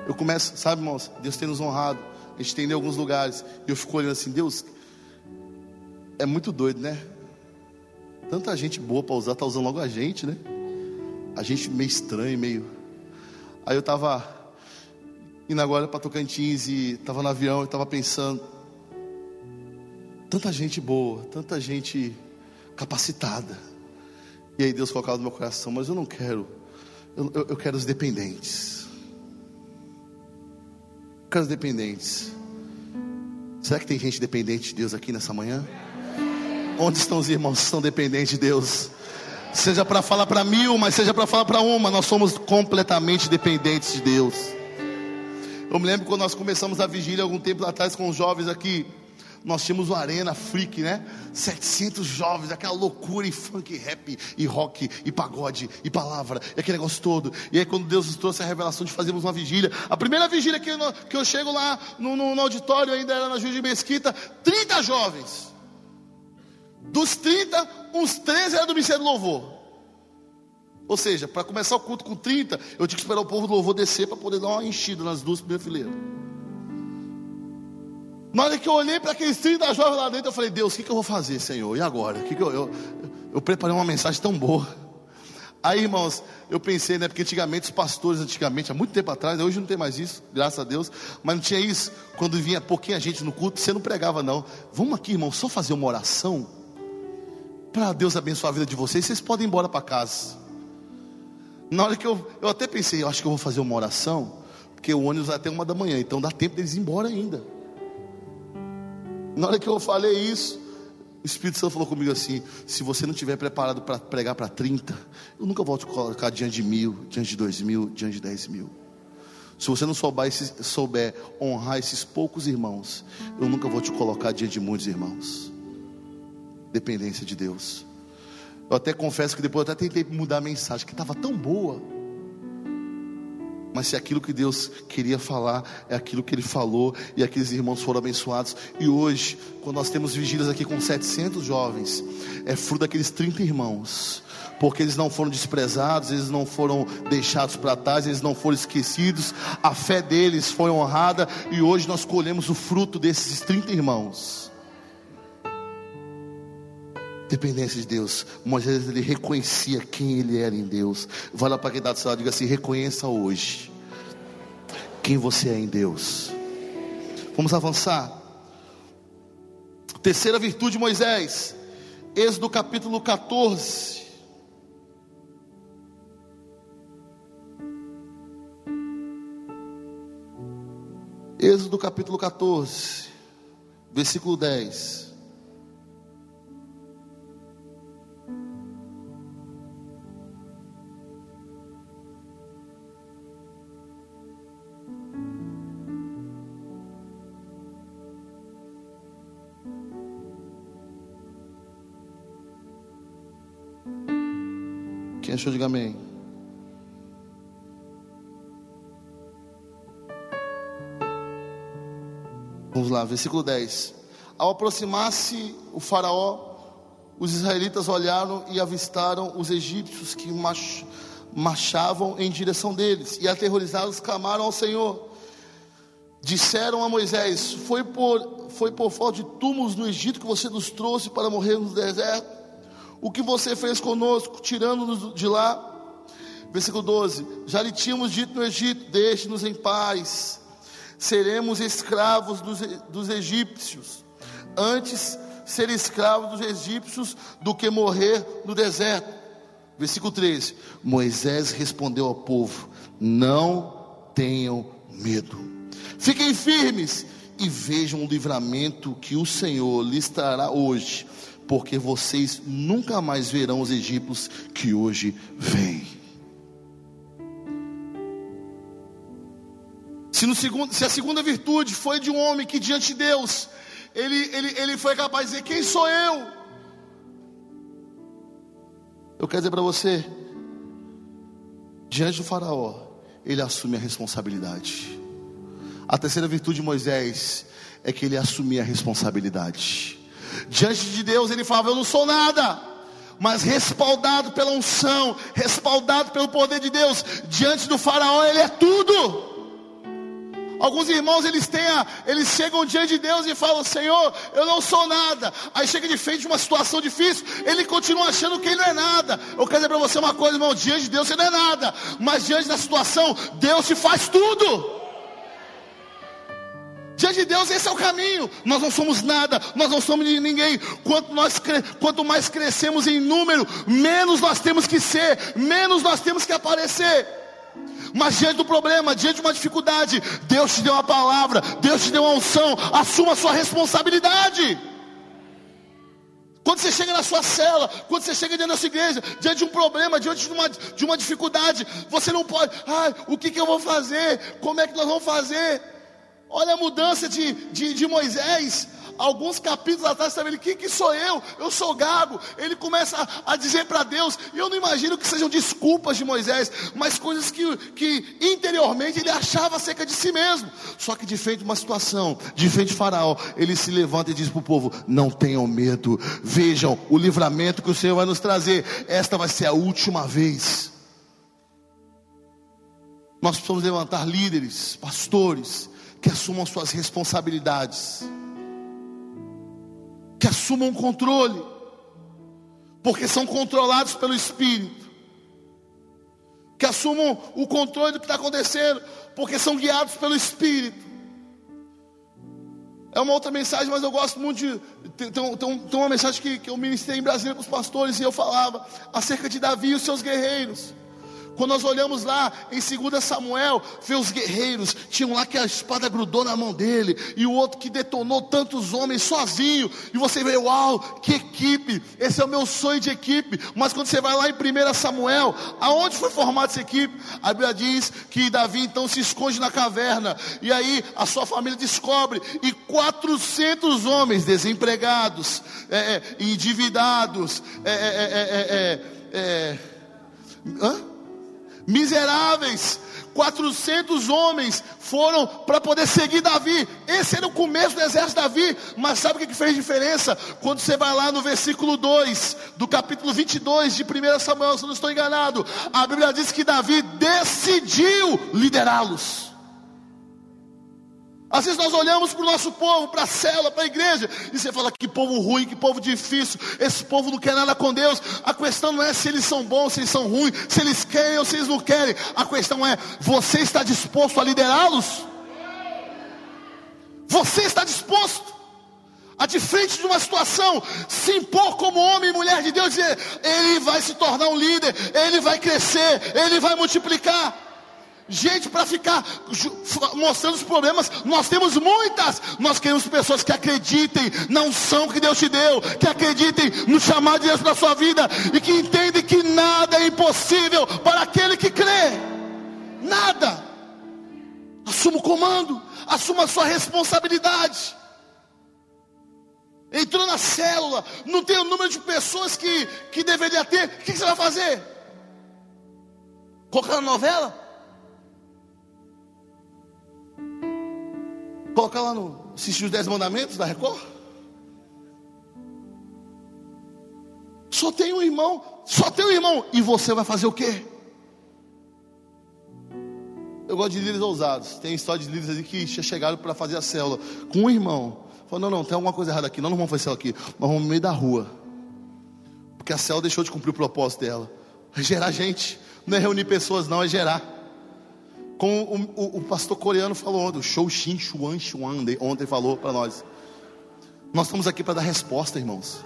eu começo, sabe, irmãos? Deus tem nos honrado. A gente tem em alguns lugares. E eu fico olhando assim: Deus, é muito doido, né? Tanta gente boa para usar, tá usando logo a gente, né? A gente meio estranho, meio. Aí eu tava indo agora para Tocantins e tava no avião e tava pensando. Tanta gente boa, tanta gente capacitada. E aí Deus colocava no meu coração, mas eu não quero. Eu, eu, eu quero os dependentes. Eu quero os dependentes. Será que tem gente dependente de Deus aqui nessa manhã? Onde estão os irmãos que são dependentes de Deus? Seja para falar para mil, mas seja para falar para uma, nós somos completamente dependentes de Deus. Eu me lembro quando nós começamos a vigília algum tempo atrás com os jovens aqui. Nós tínhamos uma arena freak, né? 700 jovens, aquela loucura e funk, rap, e rock, e pagode, e palavra, e aquele negócio todo. E aí, quando Deus nos trouxe a revelação de fazermos uma vigília, a primeira vigília que eu, que eu chego lá no, no, no auditório, ainda era na Juiz de Mesquita, 30 jovens. Dos 30, uns 13 eram do Ministério do Louvor. Ou seja, para começar o culto com 30, eu tinha que esperar o povo do louvor descer para poder dar uma enchida nas duas primeiras fileiras. Na hora que eu olhei para aqueles 30 jovens lá dentro, eu falei, Deus, o que, que eu vou fazer, Senhor? E agora? Que que eu, eu, eu preparei uma mensagem tão boa. Aí, irmãos, eu pensei, né? Porque antigamente os pastores, antigamente, há muito tempo atrás, hoje não tem mais isso, graças a Deus, mas não tinha isso. Quando vinha pouquinha gente no culto, você não pregava, não. Vamos aqui, irmão, só fazer uma oração para Deus abençoar a vida de vocês, vocês podem ir embora para casa. Na hora que eu, eu até pensei, eu acho que eu vou fazer uma oração, porque o ônibus vai até uma da manhã, então dá tempo deles ir embora ainda. Na hora que eu falei isso, o Espírito Santo falou comigo assim: se você não estiver preparado para pregar para 30, eu nunca vou te colocar diante de mil, diante de dois mil, diante de dez mil. Se você não souber, souber honrar esses poucos irmãos, eu nunca vou te colocar diante de muitos irmãos dependência de Deus. Eu até confesso que depois eu até tentei mudar a mensagem, que estava tão boa. Mas se aquilo que Deus queria falar é aquilo que Ele falou e aqueles irmãos foram abençoados. E hoje, quando nós temos vigílias aqui com 700 jovens, é fruto daqueles 30 irmãos. Porque eles não foram desprezados, eles não foram deixados para trás, eles não foram esquecidos. A fé deles foi honrada e hoje nós colhemos o fruto desses 30 irmãos dependência de Deus. Moisés ele reconhecia quem ele era em Deus. Vai lá para quem está do seu lado, diga assim: reconheça hoje quem você é em Deus. Vamos avançar. Terceira virtude de Moisés, Êxodo capítulo 14. Êxodo capítulo 14, versículo 10. Quem achou, diga amém. Vamos lá, versículo 10. Ao aproximar-se o Faraó, os israelitas olharam e avistaram os egípcios que marchavam em direção deles, e aterrorizados clamaram ao Senhor. Disseram a Moisés: Foi por, foi por falta de túmulos no Egito que você nos trouxe para morrer no deserto? O que você fez conosco, tirando-nos de lá? Versículo 12: Já lhe tínhamos dito no Egito: Deixe-nos em paz, seremos escravos dos, dos egípcios. Antes ser escravos dos egípcios do que morrer no deserto. Versículo 13: Moisés respondeu ao povo: Não tenham medo, fiquem firmes e vejam o livramento que o Senhor lhes trará hoje, porque vocês nunca mais verão os egípcios que hoje vêm. Se, segundo, se, a segunda virtude foi de um homem que diante de Deus, ele, ele, ele foi capaz de dizer: Quem sou eu? Eu quero dizer para você, diante do Faraó, ele assume a responsabilidade. A terceira virtude de Moisés é que ele assumia a responsabilidade. Diante de Deus, ele falava: Eu não sou nada, mas respaldado pela unção, respaldado pelo poder de Deus, diante do Faraó, ele é tudo. Alguns irmãos eles têm a, eles chegam diante de Deus e falam: Senhor, eu não sou nada. Aí chega de frente uma situação difícil, ele continua achando que ele não é nada. Eu quero dizer para você uma coisa, irmão: diante de Deus você não é nada, mas diante da situação, Deus te faz tudo. Diante de Deus, esse é o caminho. Nós não somos nada, nós não somos de ninguém. Quanto, nós, quanto mais crescemos em número, menos nós temos que ser, menos nós temos que aparecer. Mas diante do problema, diante de uma dificuldade, Deus te deu uma palavra, Deus te deu uma unção, assuma a sua responsabilidade. Quando você chega na sua cela, quando você chega diante da sua igreja, diante de um problema, diante de uma, de uma dificuldade, você não pode, ai, o que, que eu vou fazer? Como é que nós vamos fazer? Olha a mudança de, de, de Moisés alguns capítulos atrás, sabe ele, quem que sou eu? Eu sou gago. Ele começa a, a dizer para Deus, e eu não imagino que sejam desculpas de Moisés, mas coisas que, que interiormente ele achava acerca de si mesmo. Só que de frente a uma situação, de frente a Faraó, ele se levanta e diz para o povo: não tenham medo, vejam o livramento que o Senhor vai nos trazer. Esta vai ser a última vez. Nós precisamos levantar líderes, pastores, que assumam suas responsabilidades que assumam o controle, porque são controlados pelo Espírito, que assumam o controle do que está acontecendo, porque são guiados pelo Espírito. É uma outra mensagem, mas eu gosto muito de. Tem, tem, tem uma mensagem que, que eu ministrei em Brasília para os pastores e eu falava acerca de Davi e os seus guerreiros. Quando nós olhamos lá em 2 Samuel, vê os guerreiros, tinham lá que a espada grudou na mão dele, e o outro que detonou tantos homens sozinho, e você vê, uau, que equipe, esse é o meu sonho de equipe. Mas quando você vai lá em 1 Samuel, aonde foi formada essa equipe? A Bíblia diz que Davi então se esconde na caverna, e aí a sua família descobre, e 400 homens desempregados, é, é, endividados, é, é, é, é, é hã? Miseráveis. 400 homens foram para poder seguir Davi. Esse era o começo do exército de Davi. Mas sabe o que fez diferença? Quando você vai lá no versículo 2 do capítulo 22 de 1 Samuel, se eu não estou enganado, a Bíblia diz que Davi decidiu liderá-los. Às vezes nós olhamos para o nosso povo, para a cela, para a igreja, e você fala que povo ruim, que povo difícil, esse povo não quer nada com Deus. A questão não é se eles são bons, se eles são ruins, se eles querem ou se eles não querem. A questão é: você está disposto a liderá-los? Você está disposto a, de frente de uma situação, se impor como homem e mulher de Deus, dizer: ele vai se tornar um líder, ele vai crescer, ele vai multiplicar gente para ficar mostrando os problemas. Nós temos muitas. Nós queremos pessoas que acreditem na unção que Deus te deu, que acreditem no chamado de Deus para a sua vida e que entendem que nada é impossível para aquele que crê. Nada. Assuma o comando, assuma a sua responsabilidade. Entrou na célula, não tem o número de pessoas que, que deveria ter. O que, que você vai fazer? Colocar na novela? Coloca lá no. Assistir os Dez Mandamentos da Record. Só tem um irmão, só tem um irmão. E você vai fazer o quê? Eu gosto de líderes ousados. Tem história de líderes ali que chegaram para fazer a célula com um irmão. Falou, não, não, tem alguma coisa errada aqui. Nós não vamos fazer célula aqui. Nós vamos no meio da rua. Porque a célula deixou de cumprir o propósito dela. É gerar gente. Não é reunir pessoas, não, é gerar. Como o, o, o pastor coreano falou, do Shou Shin Chuan Chuan, ontem falou para nós. Nós estamos aqui para dar resposta, irmãos.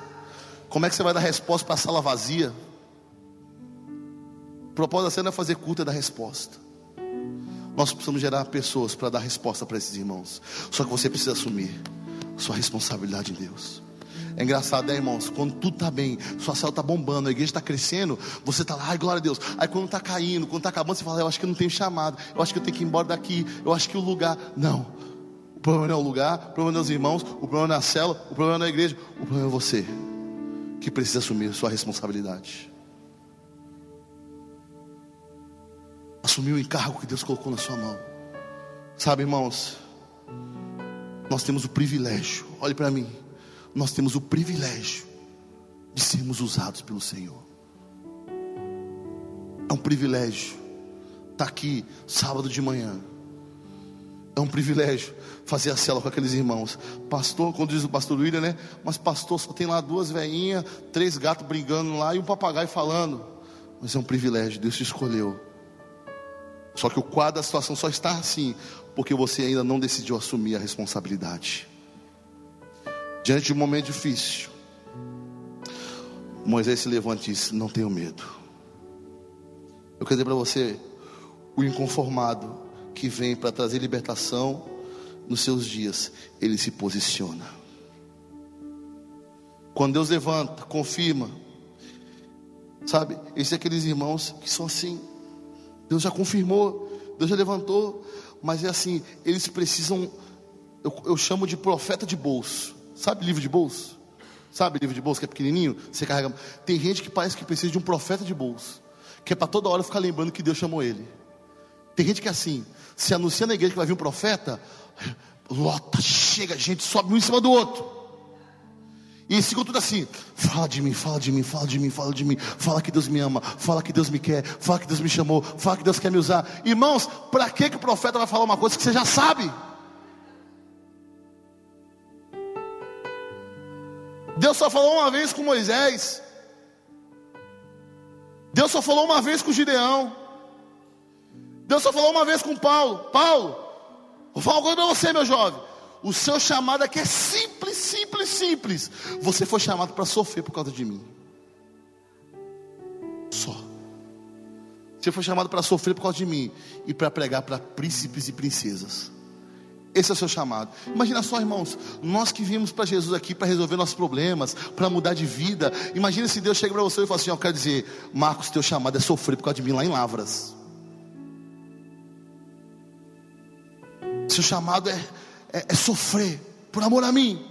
Como é que você vai dar resposta para a sala vazia? O propósito da cena é fazer culto e dar resposta. Nós precisamos gerar pessoas para dar resposta para esses irmãos. Só que você precisa assumir sua responsabilidade em Deus. É engraçado, né, irmãos? Quando tudo está bem, sua célula está bombando, a igreja está crescendo, você está lá, ai, glória a Deus. Aí quando está caindo, quando está acabando, você fala, eu acho que eu não tenho chamado, eu acho que eu tenho que ir embora daqui, eu acho que o lugar. Não. O problema não é o lugar, o problema não é os irmãos, o problema não é a célula, o problema não é a igreja, o problema é você, que precisa assumir sua responsabilidade. assumir o encargo que Deus colocou na sua mão. Sabe, irmãos, nós temos o privilégio, olhe para mim, nós temos o privilégio de sermos usados pelo Senhor. É um privilégio estar tá aqui sábado de manhã. É um privilégio fazer a cela com aqueles irmãos. Pastor, quando diz o pastor William, né? Mas pastor, só tem lá duas veinhas, três gatos brigando lá e um papagaio falando. Mas é um privilégio, Deus te escolheu. Só que o quadro da situação só está assim, porque você ainda não decidiu assumir a responsabilidade. Diante de um momento difícil, Moisés se levanta e diz: Não tenho medo. Eu quero dizer para você: o inconformado que vem para trazer libertação nos seus dias, ele se posiciona. Quando Deus levanta, confirma, sabe? Esses são aqueles irmãos que são assim. Deus já confirmou, Deus já levantou, mas é assim, eles precisam, eu, eu chamo de profeta de bolso. Sabe livro de bolso? Sabe livro de bolso que é pequenininho? Você carrega. Tem gente que parece que precisa de um profeta de bolso, que é para toda hora ficar lembrando que Deus chamou ele. Tem gente que é assim, se anuncia na igreja que vai vir um profeta, lota, chega, gente sobe um em cima do outro. E ficam tudo assim: fala de mim, fala de mim, fala de mim, fala de mim, fala que Deus me ama, fala que Deus me quer, fala que Deus me chamou, fala que Deus quer me usar. Irmãos, para que, que o profeta vai falar uma coisa que você já sabe? Deus só falou uma vez com Moisés, Deus só falou uma vez com Gideão, Deus só falou uma vez com Paulo. Paulo, vou falar uma coisa para você, meu jovem. O seu chamado aqui é simples, simples, simples. Você foi chamado para sofrer por causa de mim. Só. Você foi chamado para sofrer por causa de mim e para pregar para príncipes e princesas. Esse é o seu chamado. Imagina só, irmãos, nós que vimos para Jesus aqui para resolver nossos problemas, para mudar de vida. Imagina se Deus chega para você e fala assim: Eu quero dizer, Marcos, teu chamado é sofrer por causa de mim lá em Lavras. Seu chamado é é, é sofrer por amor a mim.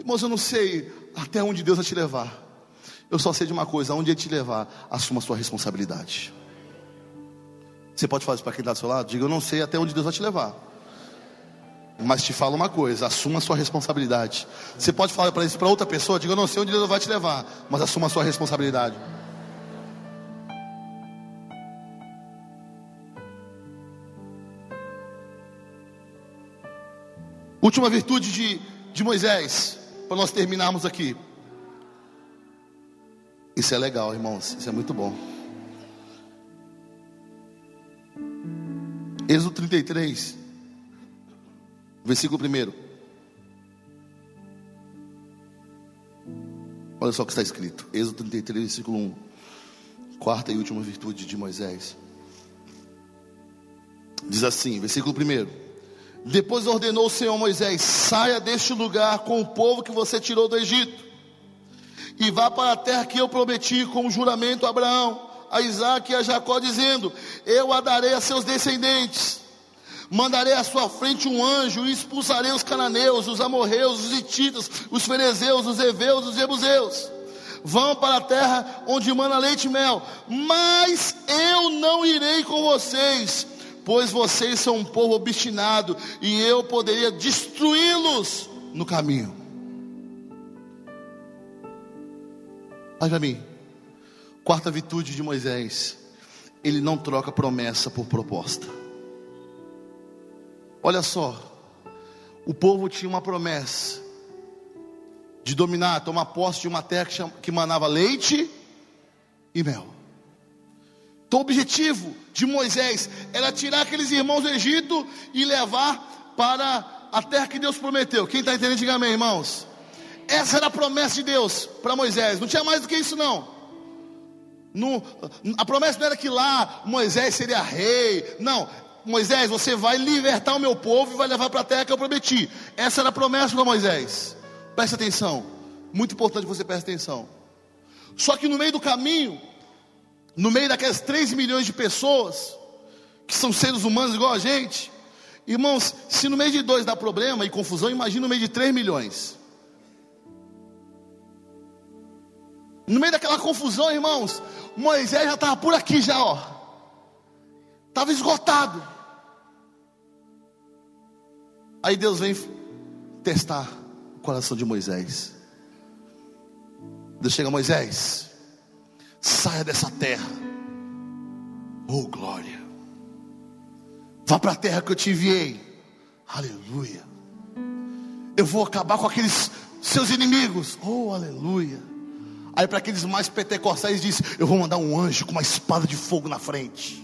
Irmãos, eu não sei até onde Deus vai te levar. Eu só sei de uma coisa: aonde Ele te levar, assuma a sua responsabilidade. Você pode isso para quem está do seu lado? Diga, eu não sei até onde Deus vai te levar. Mas te falo uma coisa: assuma a sua responsabilidade. Você pode falar para isso para outra pessoa? Diga, eu não sei onde Deus vai te levar, mas assuma a sua responsabilidade. Última virtude de, de Moisés, para nós terminarmos aqui. Isso é legal, irmãos, isso é muito bom. Êxodo 33, versículo 1. Olha só o que está escrito. Êxodo 33, versículo 1. Quarta e última virtude de Moisés. Diz assim, versículo 1. Depois ordenou o Senhor Moisés: saia deste lugar com o povo que você tirou do Egito, e vá para a terra que eu prometi com o juramento a Abraão, a Isaac e a Jacó, dizendo: Eu a darei a seus descendentes. Mandarei à sua frente um anjo e expulsarei os cananeus, os amorreus, os hititas, os ferezeus, os heveus, os jebuseus. Vão para a terra onde manda leite e mel, mas eu não irei com vocês pois vocês são um povo obstinado e eu poderia destruí-los no caminho. Olha para mim, quarta virtude de Moisés, ele não troca promessa por proposta. Olha só, o povo tinha uma promessa de dominar, tomar posse de uma terra que manava leite e mel. Então, o objetivo de Moisés era tirar aqueles irmãos do Egito e levar para a terra que Deus prometeu. Quem está entendendo, diga amém, irmãos. Essa era a promessa de Deus para Moisés. Não tinha mais do que isso, não. não. A promessa não era que lá Moisés seria rei. Não. Moisés, você vai libertar o meu povo e vai levar para a terra que eu prometi. Essa era a promessa para Moisés. Preste atenção. Muito importante você preste atenção. Só que no meio do caminho, no meio daquelas 3 milhões de pessoas, que são seres humanos igual a gente, irmãos, se no meio de dois dá problema e confusão, imagina no meio de 3 milhões. No meio daquela confusão, irmãos, Moisés já estava por aqui já, ó. Estava esgotado. Aí Deus vem testar o coração de Moisés. Deus chega Moisés, saia dessa terra. Oh glória. Vá para a terra que eu te enviei. Aleluia. Eu vou acabar com aqueles seus inimigos. Oh, aleluia. Aí para aqueles mais pentecostais diz: Eu vou mandar um anjo com uma espada de fogo na frente.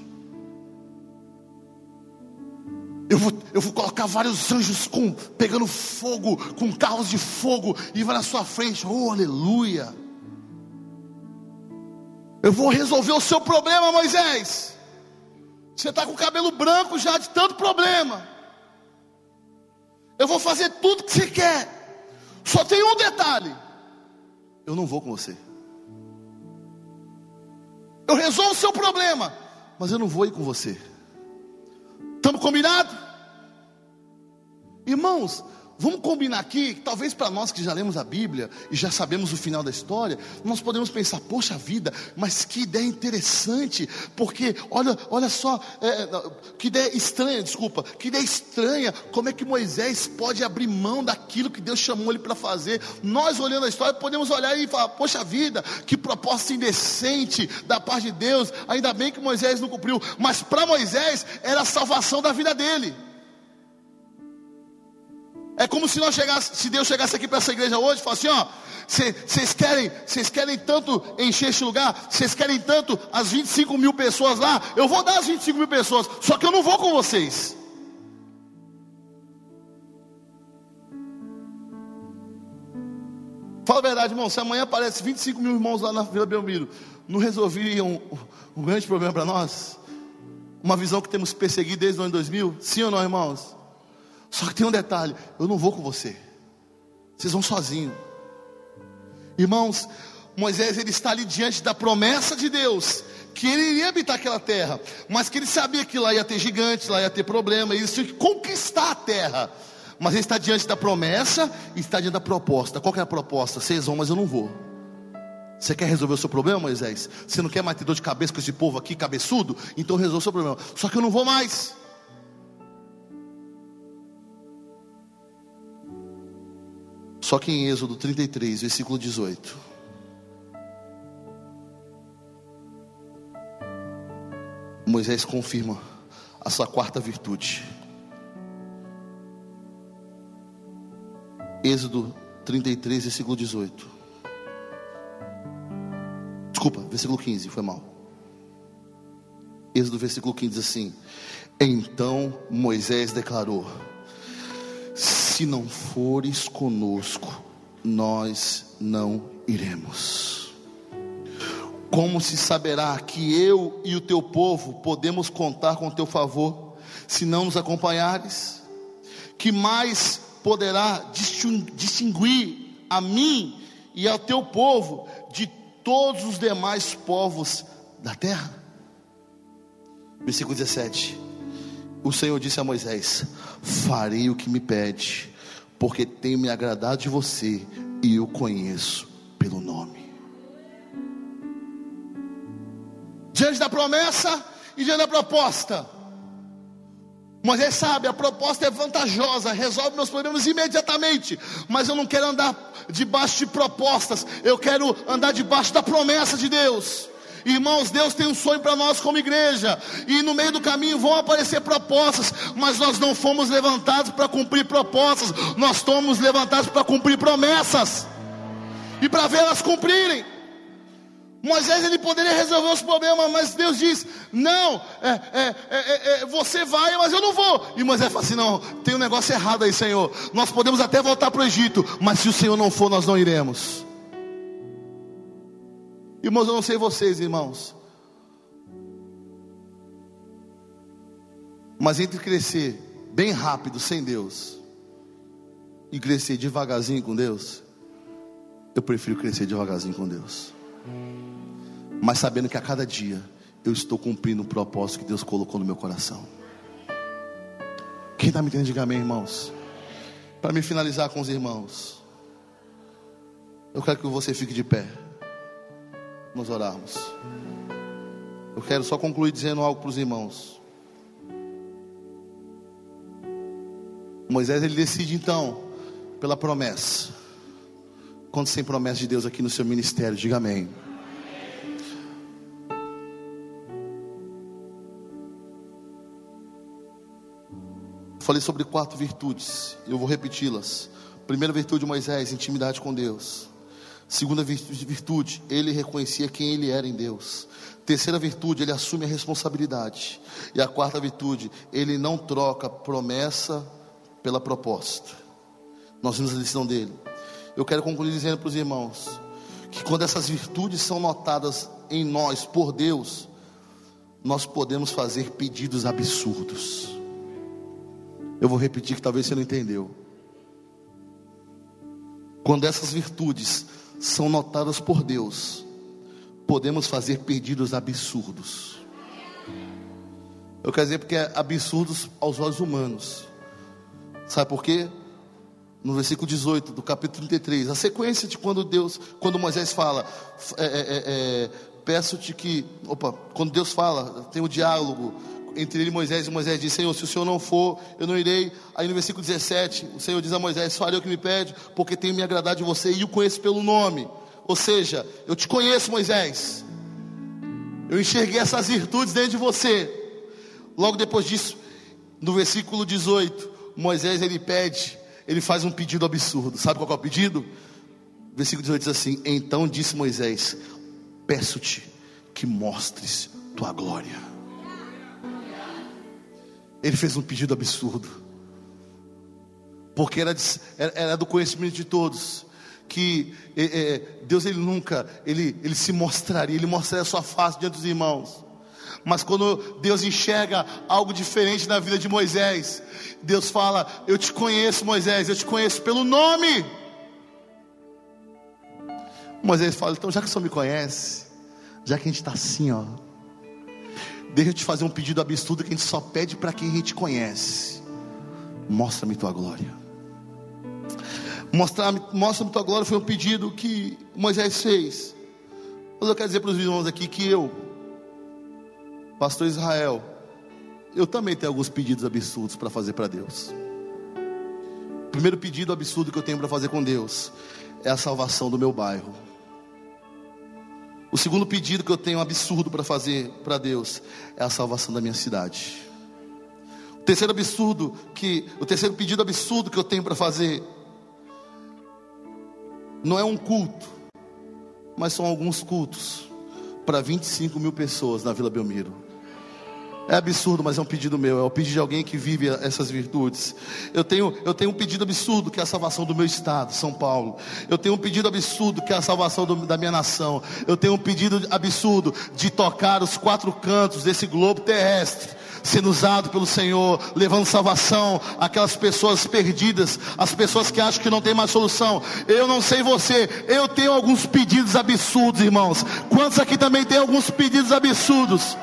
Eu vou, eu vou colocar vários anjos com pegando fogo, com carros de fogo, e vai na sua frente. Oh, aleluia. Eu vou resolver o seu problema, Moisés. Você está com o cabelo branco já de tanto problema. Eu vou fazer tudo que você quer. Só tem um detalhe: eu não vou com você. Eu resolvo o seu problema, mas eu não vou ir com você. Estamos combinados? Irmãos, Vamos combinar aqui, talvez para nós que já lemos a Bíblia e já sabemos o final da história, nós podemos pensar, poxa vida, mas que ideia interessante, porque olha, olha só, é, que ideia estranha, desculpa, que ideia estranha, como é que Moisés pode abrir mão daquilo que Deus chamou ele para fazer? Nós olhando a história podemos olhar e falar, poxa vida, que proposta indecente da parte de Deus, ainda bem que Moisés não cumpriu, mas para Moisés era a salvação da vida dele. É como se nós chegasse, se Deus chegasse aqui para essa igreja hoje e falasse assim, ó, vocês querem, vocês querem tanto encher este lugar, vocês querem tanto as 25 mil pessoas lá, eu vou dar as 25 mil pessoas, só que eu não vou com vocês. Fala a verdade, irmão, se amanhã aparece 25 mil irmãos lá na Vila Belmiro, não resolveriam um, um grande problema para nós? Uma visão que temos perseguido desde o ano 2000? Sim ou não, irmãos? Só que tem um detalhe: eu não vou com você. Vocês vão sozinho. Irmãos, Moisés ele está ali diante da promessa de Deus que ele iria habitar aquela terra, mas que ele sabia que lá ia ter gigantes, lá ia ter problema, e ele tinha que conquistar a terra. Mas ele está diante da promessa e está diante da proposta. Qual é a proposta? Vocês vão, mas eu não vou. Você quer resolver o seu problema, Moisés? Você não quer mais ter dor de cabeça com esse povo aqui, cabeçudo? Então resolva o seu problema. Só que eu não vou mais. Só que em Êxodo 33, versículo 18. Moisés confirma a sua quarta virtude. Êxodo 33, versículo 18. Desculpa, versículo 15, foi mal. Êxodo, versículo 15 diz assim: Então Moisés declarou: se não fores conosco, nós não iremos. Como se saberá que eu e o teu povo podemos contar com teu favor, se não nos acompanhares? Que mais poderá distinguir a mim e ao teu povo de todos os demais povos da terra? Versículo 17 o Senhor disse a Moisés: Farei o que me pede, porque tenho me agradado de você e o conheço pelo nome. Diante da promessa e diante da proposta, Moisés sabe, a proposta é vantajosa, resolve meus problemas imediatamente, mas eu não quero andar debaixo de propostas, eu quero andar debaixo da promessa de Deus. Irmãos, Deus tem um sonho para nós como igreja, e no meio do caminho vão aparecer propostas, mas nós não fomos levantados para cumprir propostas, nós fomos levantados para cumprir promessas e para vê-las cumprirem. Moisés ele poderia resolver os problemas, mas Deus diz: Não, é, é, é, você vai, mas eu não vou. E Moisés fala assim: Não, tem um negócio errado aí, Senhor. Nós podemos até voltar para o Egito, mas se o Senhor não for, nós não iremos. Irmãos, eu não sei vocês, irmãos, mas entre crescer bem rápido sem Deus e crescer devagarzinho com Deus, eu prefiro crescer devagarzinho com Deus mas sabendo que a cada dia eu estou cumprindo o propósito que Deus colocou no meu coração. Quem está me entendendo, diga amém, irmãos. Para me finalizar com os irmãos, eu quero que você fique de pé, nos orarmos. Eu quero só concluir dizendo algo para os irmãos. Moisés ele decide então pela promessa. Quando sem promessa de Deus aqui no seu ministério, diga amém. Falei sobre quatro virtudes, eu vou repeti-las. Primeira virtude de Moisés, intimidade com Deus. Segunda virtude, ele reconhecia quem ele era em Deus. Terceira virtude, ele assume a responsabilidade. E a quarta virtude, ele não troca promessa pela proposta. Nós vimos a lição dele. Eu quero concluir dizendo para os irmãos que quando essas virtudes são notadas em nós por Deus, nós podemos fazer pedidos absurdos. Eu vou repetir que talvez você não entendeu. Quando essas virtudes são notadas por Deus, podemos fazer pedidos absurdos. Eu quero dizer porque é absurdos aos olhos humanos. Sabe por quê? No versículo 18 do capítulo 33, a sequência de quando Deus, quando Moisés fala, é, é, é, é peço-te que, opa, quando Deus fala, tem o um diálogo, entre ele e Moisés, e Moisés disse: Senhor, se o Senhor não for, eu não irei. Aí no versículo 17, o Senhor diz a Moisés: Farei o que me pede, porque tenho me agradado de você e o conheço pelo nome. Ou seja, eu te conheço, Moisés. Eu enxerguei essas virtudes dentro de você. Logo depois disso, no versículo 18, Moisés ele pede, ele faz um pedido absurdo. Sabe qual é o pedido? Versículo 18 diz assim: Então disse Moisés: Peço-te que mostres tua glória. Ele fez um pedido absurdo, porque era, de, era do conhecimento de todos que é, é, Deus ele nunca ele, ele se mostraria, ele mostraria a sua face diante dos irmãos. Mas quando Deus enxerga algo diferente na vida de Moisés, Deus fala: Eu te conheço, Moisés, eu te conheço pelo nome. Moisés fala: Então, já que o Senhor me conhece, já que a gente está assim, ó, Deixa eu te fazer um pedido absurdo que a gente só pede para quem a gente conhece. Mostra-me tua glória. Mostra-me mostra tua glória foi um pedido que Moisés fez. Mas eu quero dizer para os irmãos aqui que eu, pastor Israel, eu também tenho alguns pedidos absurdos para fazer para Deus. O primeiro pedido absurdo que eu tenho para fazer com Deus é a salvação do meu bairro. O segundo pedido que eu tenho absurdo para fazer para Deus é a salvação da minha cidade. O terceiro absurdo que, o terceiro pedido absurdo que eu tenho para fazer não é um culto, mas são alguns cultos para 25 mil pessoas na Vila Belmiro. É absurdo, mas é um pedido meu. É o pedido de alguém que vive essas virtudes. Eu tenho, eu tenho um pedido absurdo que é a salvação do meu estado, São Paulo. Eu tenho um pedido absurdo que é a salvação do, da minha nação. Eu tenho um pedido absurdo de tocar os quatro cantos desse globo terrestre sendo usado pelo Senhor, levando salvação àquelas pessoas perdidas, as pessoas que acham que não tem mais solução. Eu não sei você, eu tenho alguns pedidos absurdos, irmãos. Quantos aqui também tem alguns pedidos absurdos?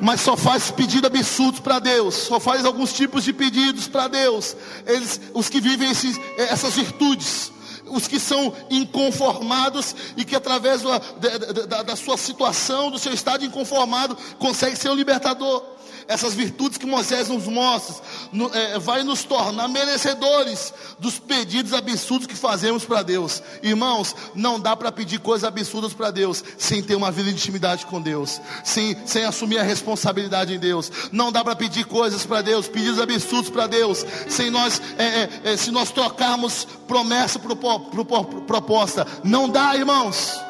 Mas só faz pedido absurdos para Deus, só faz alguns tipos de pedidos para Deus. Eles, os que vivem esses, essas virtudes, os que são inconformados e que através da, da, da, da, sua situação, do seu estado inconformado, consegue ser o libertador. Essas virtudes que Moisés nos mostra, no, é, vai nos tornar merecedores dos pedidos absurdos que fazemos para Deus. Irmãos, não dá para pedir coisas absurdas para Deus sem ter uma vida de intimidade com Deus, sem, sem assumir a responsabilidade em Deus. Não dá para pedir coisas para Deus, pedidos absurdos para Deus, sem nós, é, é, é, se nós trocarmos promessa por, proposta. Não dá, irmãos.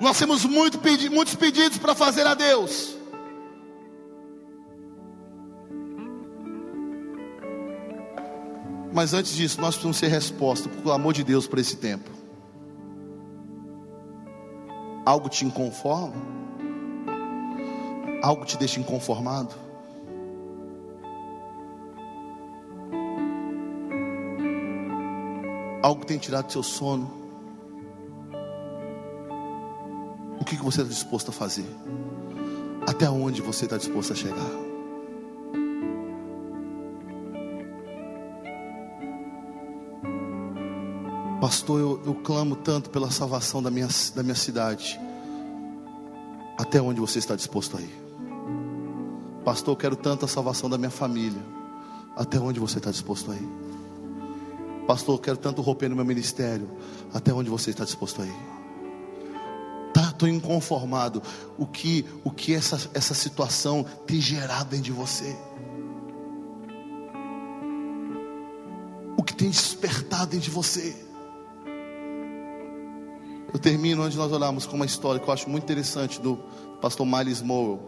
Nós temos muito pedi muitos pedidos para fazer a Deus. Mas antes disso, nós precisamos ser resposta, por amor de Deus, para esse tempo. Algo te inconforma? Algo te deixa inconformado? Algo tem tirado seu sono? O que você está disposto a fazer? Até onde você está disposto a chegar? Pastor, eu, eu clamo tanto pela salvação da minha, da minha cidade. Até onde você está disposto a ir? Pastor, eu quero tanto a salvação da minha família. Até onde você está disposto a ir? Pastor, eu quero tanto romper no meu ministério. Até onde você está disposto a ir? Tá, estou inconformado. O que, o que essa, essa situação tem gerado dentro de você? O que tem despertado dentro de você? Eu termino onde nós olhamos com uma história que eu acho muito interessante do pastor Miles Morrow,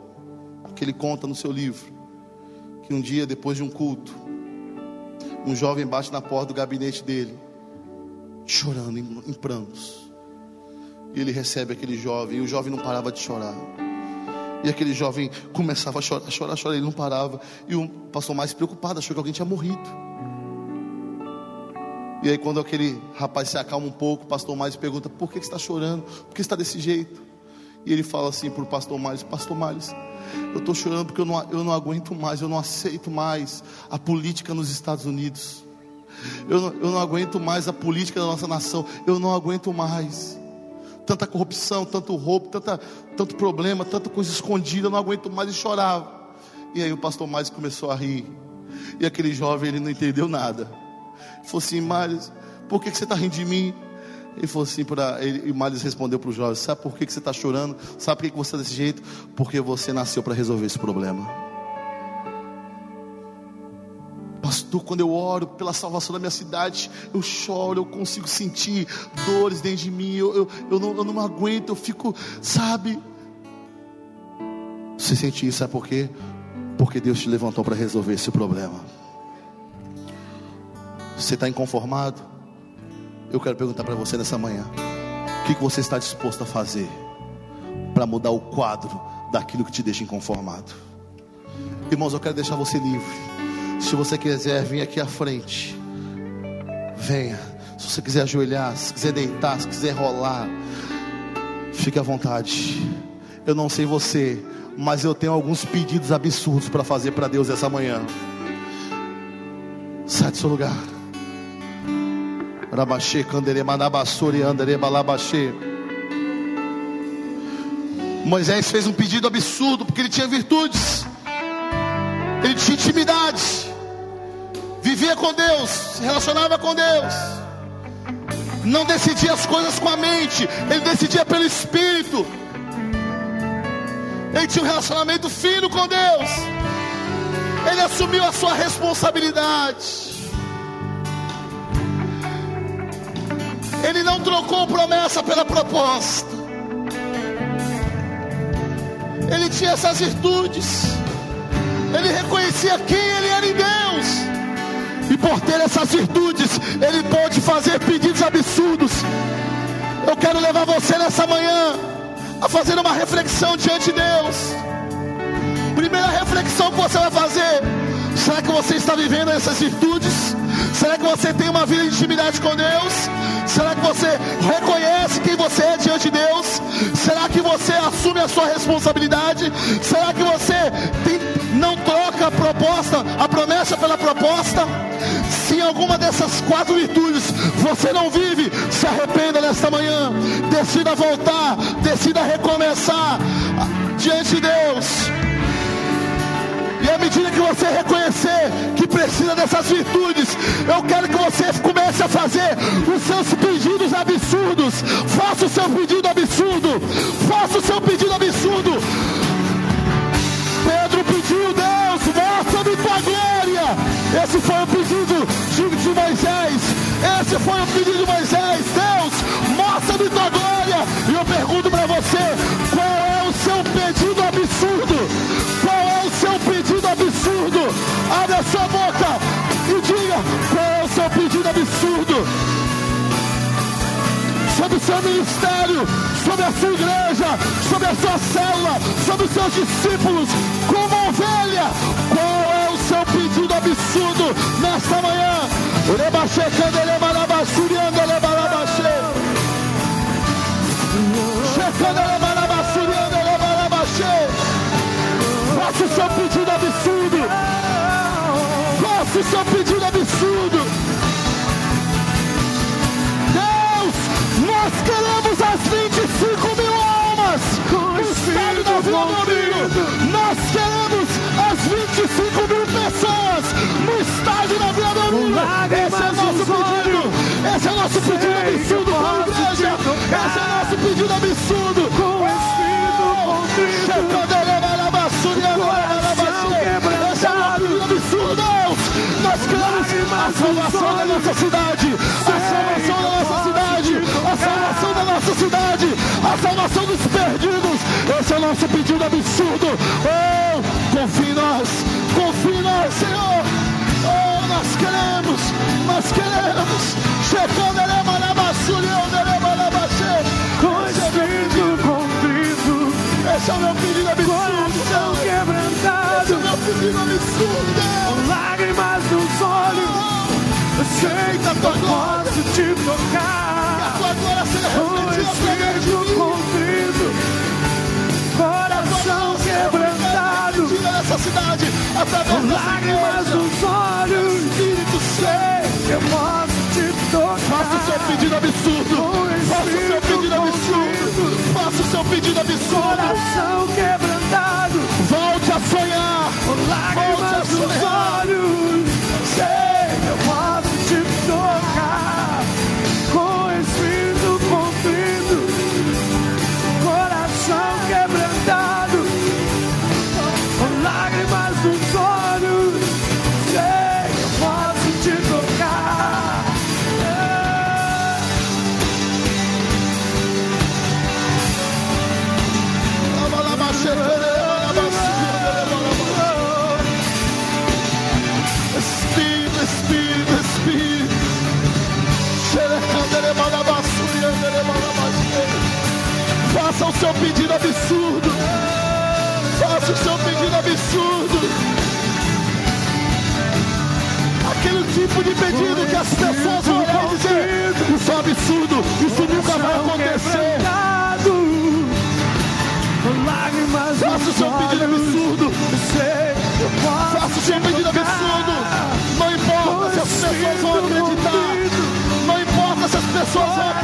que ele conta no seu livro, que um dia depois de um culto, um jovem bate na porta do gabinete dele, chorando em, em prantos. E ele recebe aquele jovem, e o jovem não parava de chorar. E aquele jovem começava a chorar, chorar, chorar, ele não parava. E o pastor mais preocupado, achou que alguém tinha morrido. E aí, quando aquele rapaz se acalma um pouco, o pastor Miles pergunta: Por que, você está chorando? Por que está desse jeito? E ele fala assim para o pastor Miles: Pastor Miles, eu estou chorando porque eu não, eu não aguento mais, eu não aceito mais a política nos Estados Unidos. Eu não, eu não aguento mais a política da nossa nação. Eu não aguento mais. Tanta corrupção, tanto roubo, tanta, tanto problema, tanta coisa escondida. Eu não aguento mais e chorava. E aí o pastor mais começou a rir. E aquele jovem, ele não entendeu nada falou assim: Miles, por que, que você está rindo de mim? Ele falou assim para ele, e Miles respondeu para o jovem: Sabe por que, que você está chorando? Sabe por que, que você está desse jeito? Porque você nasceu para resolver esse problema. Pastor, quando eu oro pela salvação da minha cidade, eu choro, eu consigo sentir dores dentro de mim, eu, eu, eu, não, eu não aguento, eu fico, sabe? Você sente isso, sabe por quê? Porque Deus te levantou para resolver esse problema. Você está inconformado? Eu quero perguntar para você nessa manhã: o que, você está disposto a fazer para mudar o quadro daquilo que te deixa inconformado? Irmãos, eu quero deixar você livre. Se você quiser vir aqui à frente, venha. Se você quiser ajoelhar, se quiser deitar, se quiser rolar, fique à vontade. Eu não sei você, mas eu tenho alguns pedidos absurdos para fazer para Deus essa manhã. Sai do seu lugar. Rabaxê, Candere, Manabassuri, Andere, Balabaxê. Moisés fez um pedido absurdo, porque ele tinha virtudes, ele tinha intimidade, vivia com Deus, se relacionava com Deus, não decidia as coisas com a mente, ele decidia pelo Espírito, ele tinha um relacionamento fino com Deus, ele assumiu a sua responsabilidade. Ele não trocou promessa pela proposta. Ele tinha essas virtudes. Ele reconhecia quem ele era em Deus. E por ter essas virtudes, ele pode fazer pedidos absurdos. Eu quero levar você nessa manhã a fazer uma reflexão diante de Deus. Primeira reflexão que você vai fazer: será que você está vivendo essas virtudes? Será que você tem uma vida de intimidade com Deus? Será que você reconhece quem você é diante de Deus? Será que você assume a sua responsabilidade? Será que você tem, não troca a proposta, a promessa pela proposta? Se alguma dessas quatro virtudes você não vive, se arrependa nesta manhã. Decida voltar, decida recomeçar diante de Deus. E à medida que você reconhecer que precisa dessas virtudes, eu quero que você comece a fazer os seus pedidos absurdos. Faça o seu pedido absurdo. Faça o seu pedido absurdo. Pedro pediu, Deus, mostra-me tua glória. Esse foi o pedido de, Moisés. Esse foi o pedido de Moisés. Deus, mostra-me tua glória. E eu pergunto para você, Abre a sua boca e diga qual é o seu pedido absurdo sobre o seu ministério, sobre a sua igreja, sobre a sua célula, sobre os seus discípulos, como ovelha. Qual é o seu pedido absurdo nesta manhã? Faça Esse é o nosso pedido. Esse é o nosso pedido absurdo para a igreja. Esse é o nosso pedido absurdo. Com o Espírito Esse é o nosso pedido absurdo, Deus. Nós queremos a salvação da nossa cidade. A salvação da nossa cidade. A salvação da nossa cidade. A salvação dos perdidos. Esse é o nosso pedido absurdo. Oh, confie em nós. Confie em nós, Senhor. Oh, nós queremos. Nós queremos. Chegando, ele Com espírito contrito, Esse é o meu pedido absurdo. coração Esse quebrantado, é o meu pedido absurdo, Deus. com lágrimas nos olhos. Eu sei que eu posso te tocar. Tua glória seja refletida através de mim. contrito, coração quebrantado, Tira dessa cidade através dessa lágrimas nos olhos. Espírito Santo. Eu posso te Faça o seu tocar. pedido absurdo. Faça o seu pedido absurdo. Faça o seu pedido absurdo. Coração quebrantado, Volte a sonhar. lágrimas nos sonhar. olhos. Sei eu posso o seu pedido absurdo. Faça o seu pedido absurdo. Aquele tipo de pedido que as pessoas vão olhar e dizer: Isso é um absurdo, isso nunca vai acontecer. Faça o seu pedido absurdo. Faça o seu pedido absurdo. Não importa se as pessoas vão acreditar. Não importa se as pessoas vão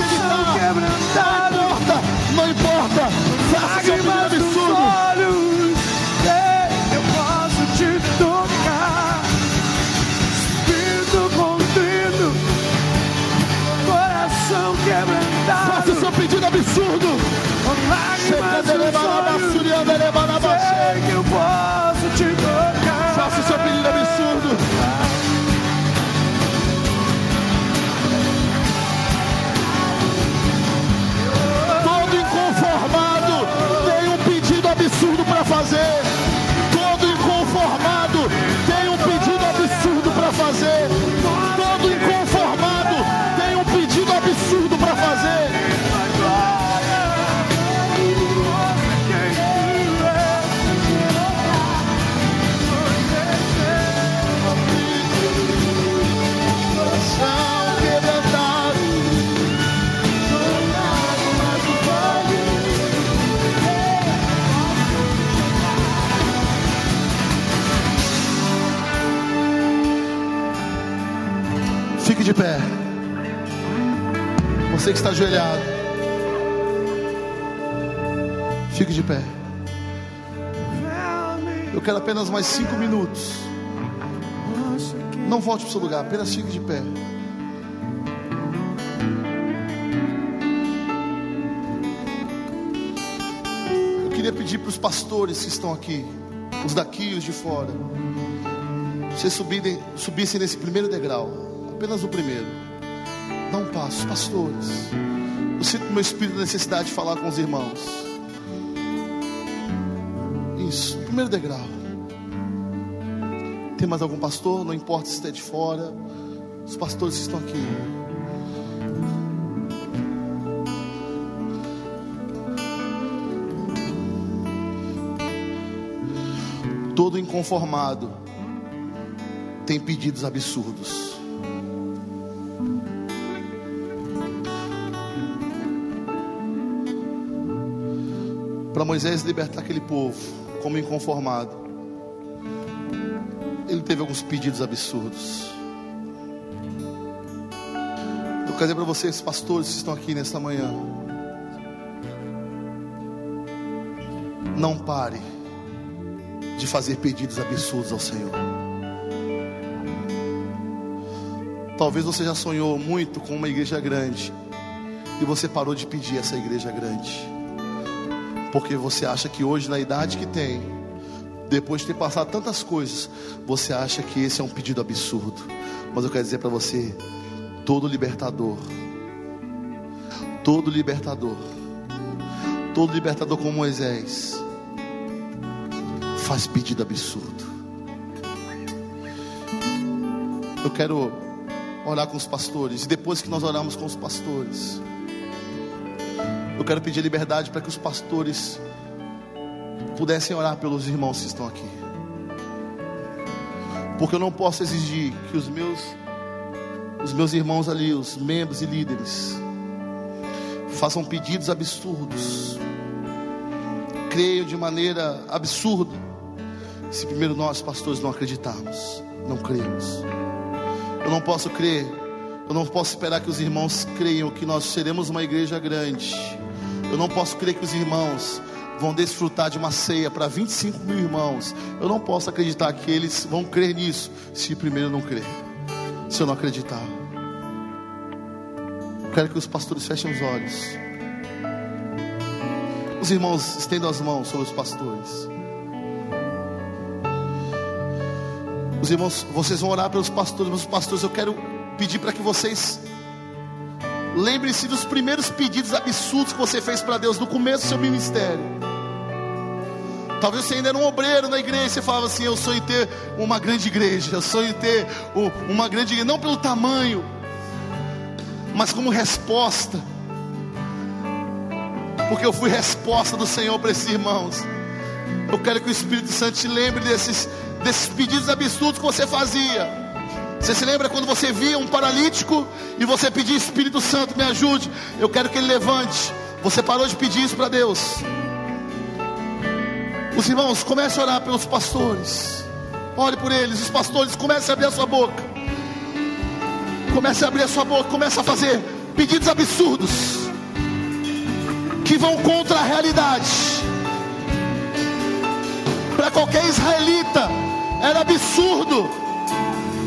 está ajoelhado. Fique de pé. Eu quero apenas mais cinco minutos. Não volte para o seu lugar, apenas fique de pé. Eu queria pedir para os pastores que estão aqui, os daqui e os de fora, vocês subirem, subissem nesse primeiro degrau, apenas o primeiro. Dá um passo, pastores. Eu sinto no meu espírito a necessidade de falar com os irmãos. Isso, primeiro degrau. Tem mais algum pastor? Não importa se está de fora. Os pastores estão aqui. Todo inconformado tem pedidos absurdos. Moisés libertar aquele povo, como inconformado, ele teve alguns pedidos absurdos. Eu quero dizer para vocês, pastores que estão aqui nesta manhã, não pare de fazer pedidos absurdos ao Senhor. Talvez você já sonhou muito com uma igreja grande e você parou de pedir essa igreja grande, porque você acha que hoje, na idade que tem, depois de ter passado tantas coisas, você acha que esse é um pedido absurdo. Mas eu quero dizer para você: todo libertador, todo libertador, todo libertador como Moisés, faz pedido absurdo. Eu quero orar com os pastores. E depois que nós oramos com os pastores, eu quero pedir liberdade para que os pastores pudessem orar pelos irmãos que estão aqui. Porque eu não posso exigir que os meus os meus irmãos ali, os membros e líderes, façam pedidos absurdos, creiam de maneira absurda, se primeiro nós, pastores, não acreditarmos, não cremos. Eu não posso crer, eu não posso esperar que os irmãos creiam que nós seremos uma igreja grande. Eu não posso crer que os irmãos vão desfrutar de uma ceia para 25 mil irmãos. Eu não posso acreditar que eles vão crer nisso se primeiro não crer, se eu não acreditar. Quero que os pastores fechem os olhos. Os irmãos estendam as mãos sobre os pastores. Os irmãos, vocês vão orar pelos pastores, mas os pastores, eu quero pedir para que vocês lembrem-se dos primeiros pedidos absurdos que você fez para Deus no começo do seu ministério. Talvez você ainda era um obreiro na igreja, você falava assim: Eu sonho em ter uma grande igreja, eu sonho em ter uma grande igreja, não pelo tamanho, mas como resposta, porque eu fui resposta do Senhor para esses irmãos. Eu quero que o Espírito Santo te lembre desses desses pedidos absurdos que você fazia. Você se lembra quando você via um paralítico e você pedia Espírito Santo, me ajude? Eu quero que ele levante. Você parou de pedir isso para Deus. Os irmãos, comece a orar pelos pastores. Ore por eles. Os pastores, comece a abrir a sua boca. Comece a abrir a sua boca. Comece a fazer pedidos absurdos que vão contra a realidade. Para qualquer israelita era absurdo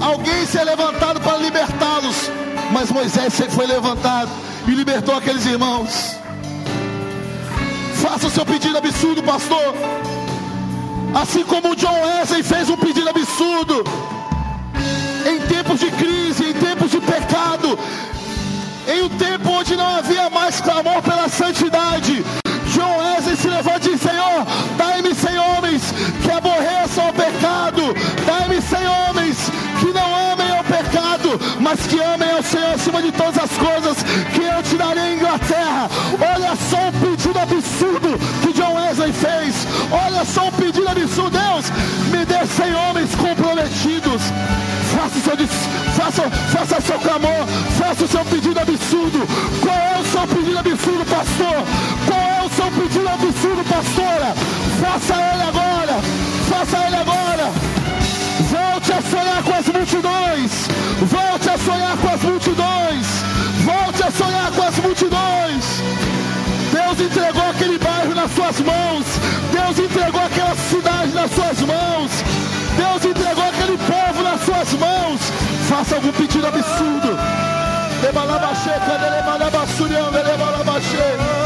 alguém ser levantado para libertá-los. Mas Moisés foi levantado e libertou aqueles irmãos. Faça o seu pedido absurdo, pastor. Assim como o John Wesley fez um pedido absurdo. Em tempos de crise, em tempos de pecado, em um tempo onde não havia mais clamor pela santidade, John Wesley se levanta e diz: Senhor, mas que amem ao Senhor acima de todas as coisas, que eu te darei a Inglaterra. Olha só o pedido absurdo que John Wesley fez. Olha só o pedido absurdo. Deus, me dê sem homens comprometidos. Faça seu, faça, faça seu clamor, faça o seu pedido absurdo. Qual é o seu pedido absurdo, pastor? Qual é o seu pedido absurdo, pastora? Faça ele agora, faça ele agora. Volte a sonhar com as multidões. Volte a sonhar com as multidões. Volte a sonhar com as multidões. Deus entregou aquele bairro nas suas mãos. Deus entregou aquela cidade nas suas mãos. Deus entregou aquele povo nas suas mãos. Faça algum pedido absurdo. Lebalabachê, cadê lebalabasurião, lebalabachê.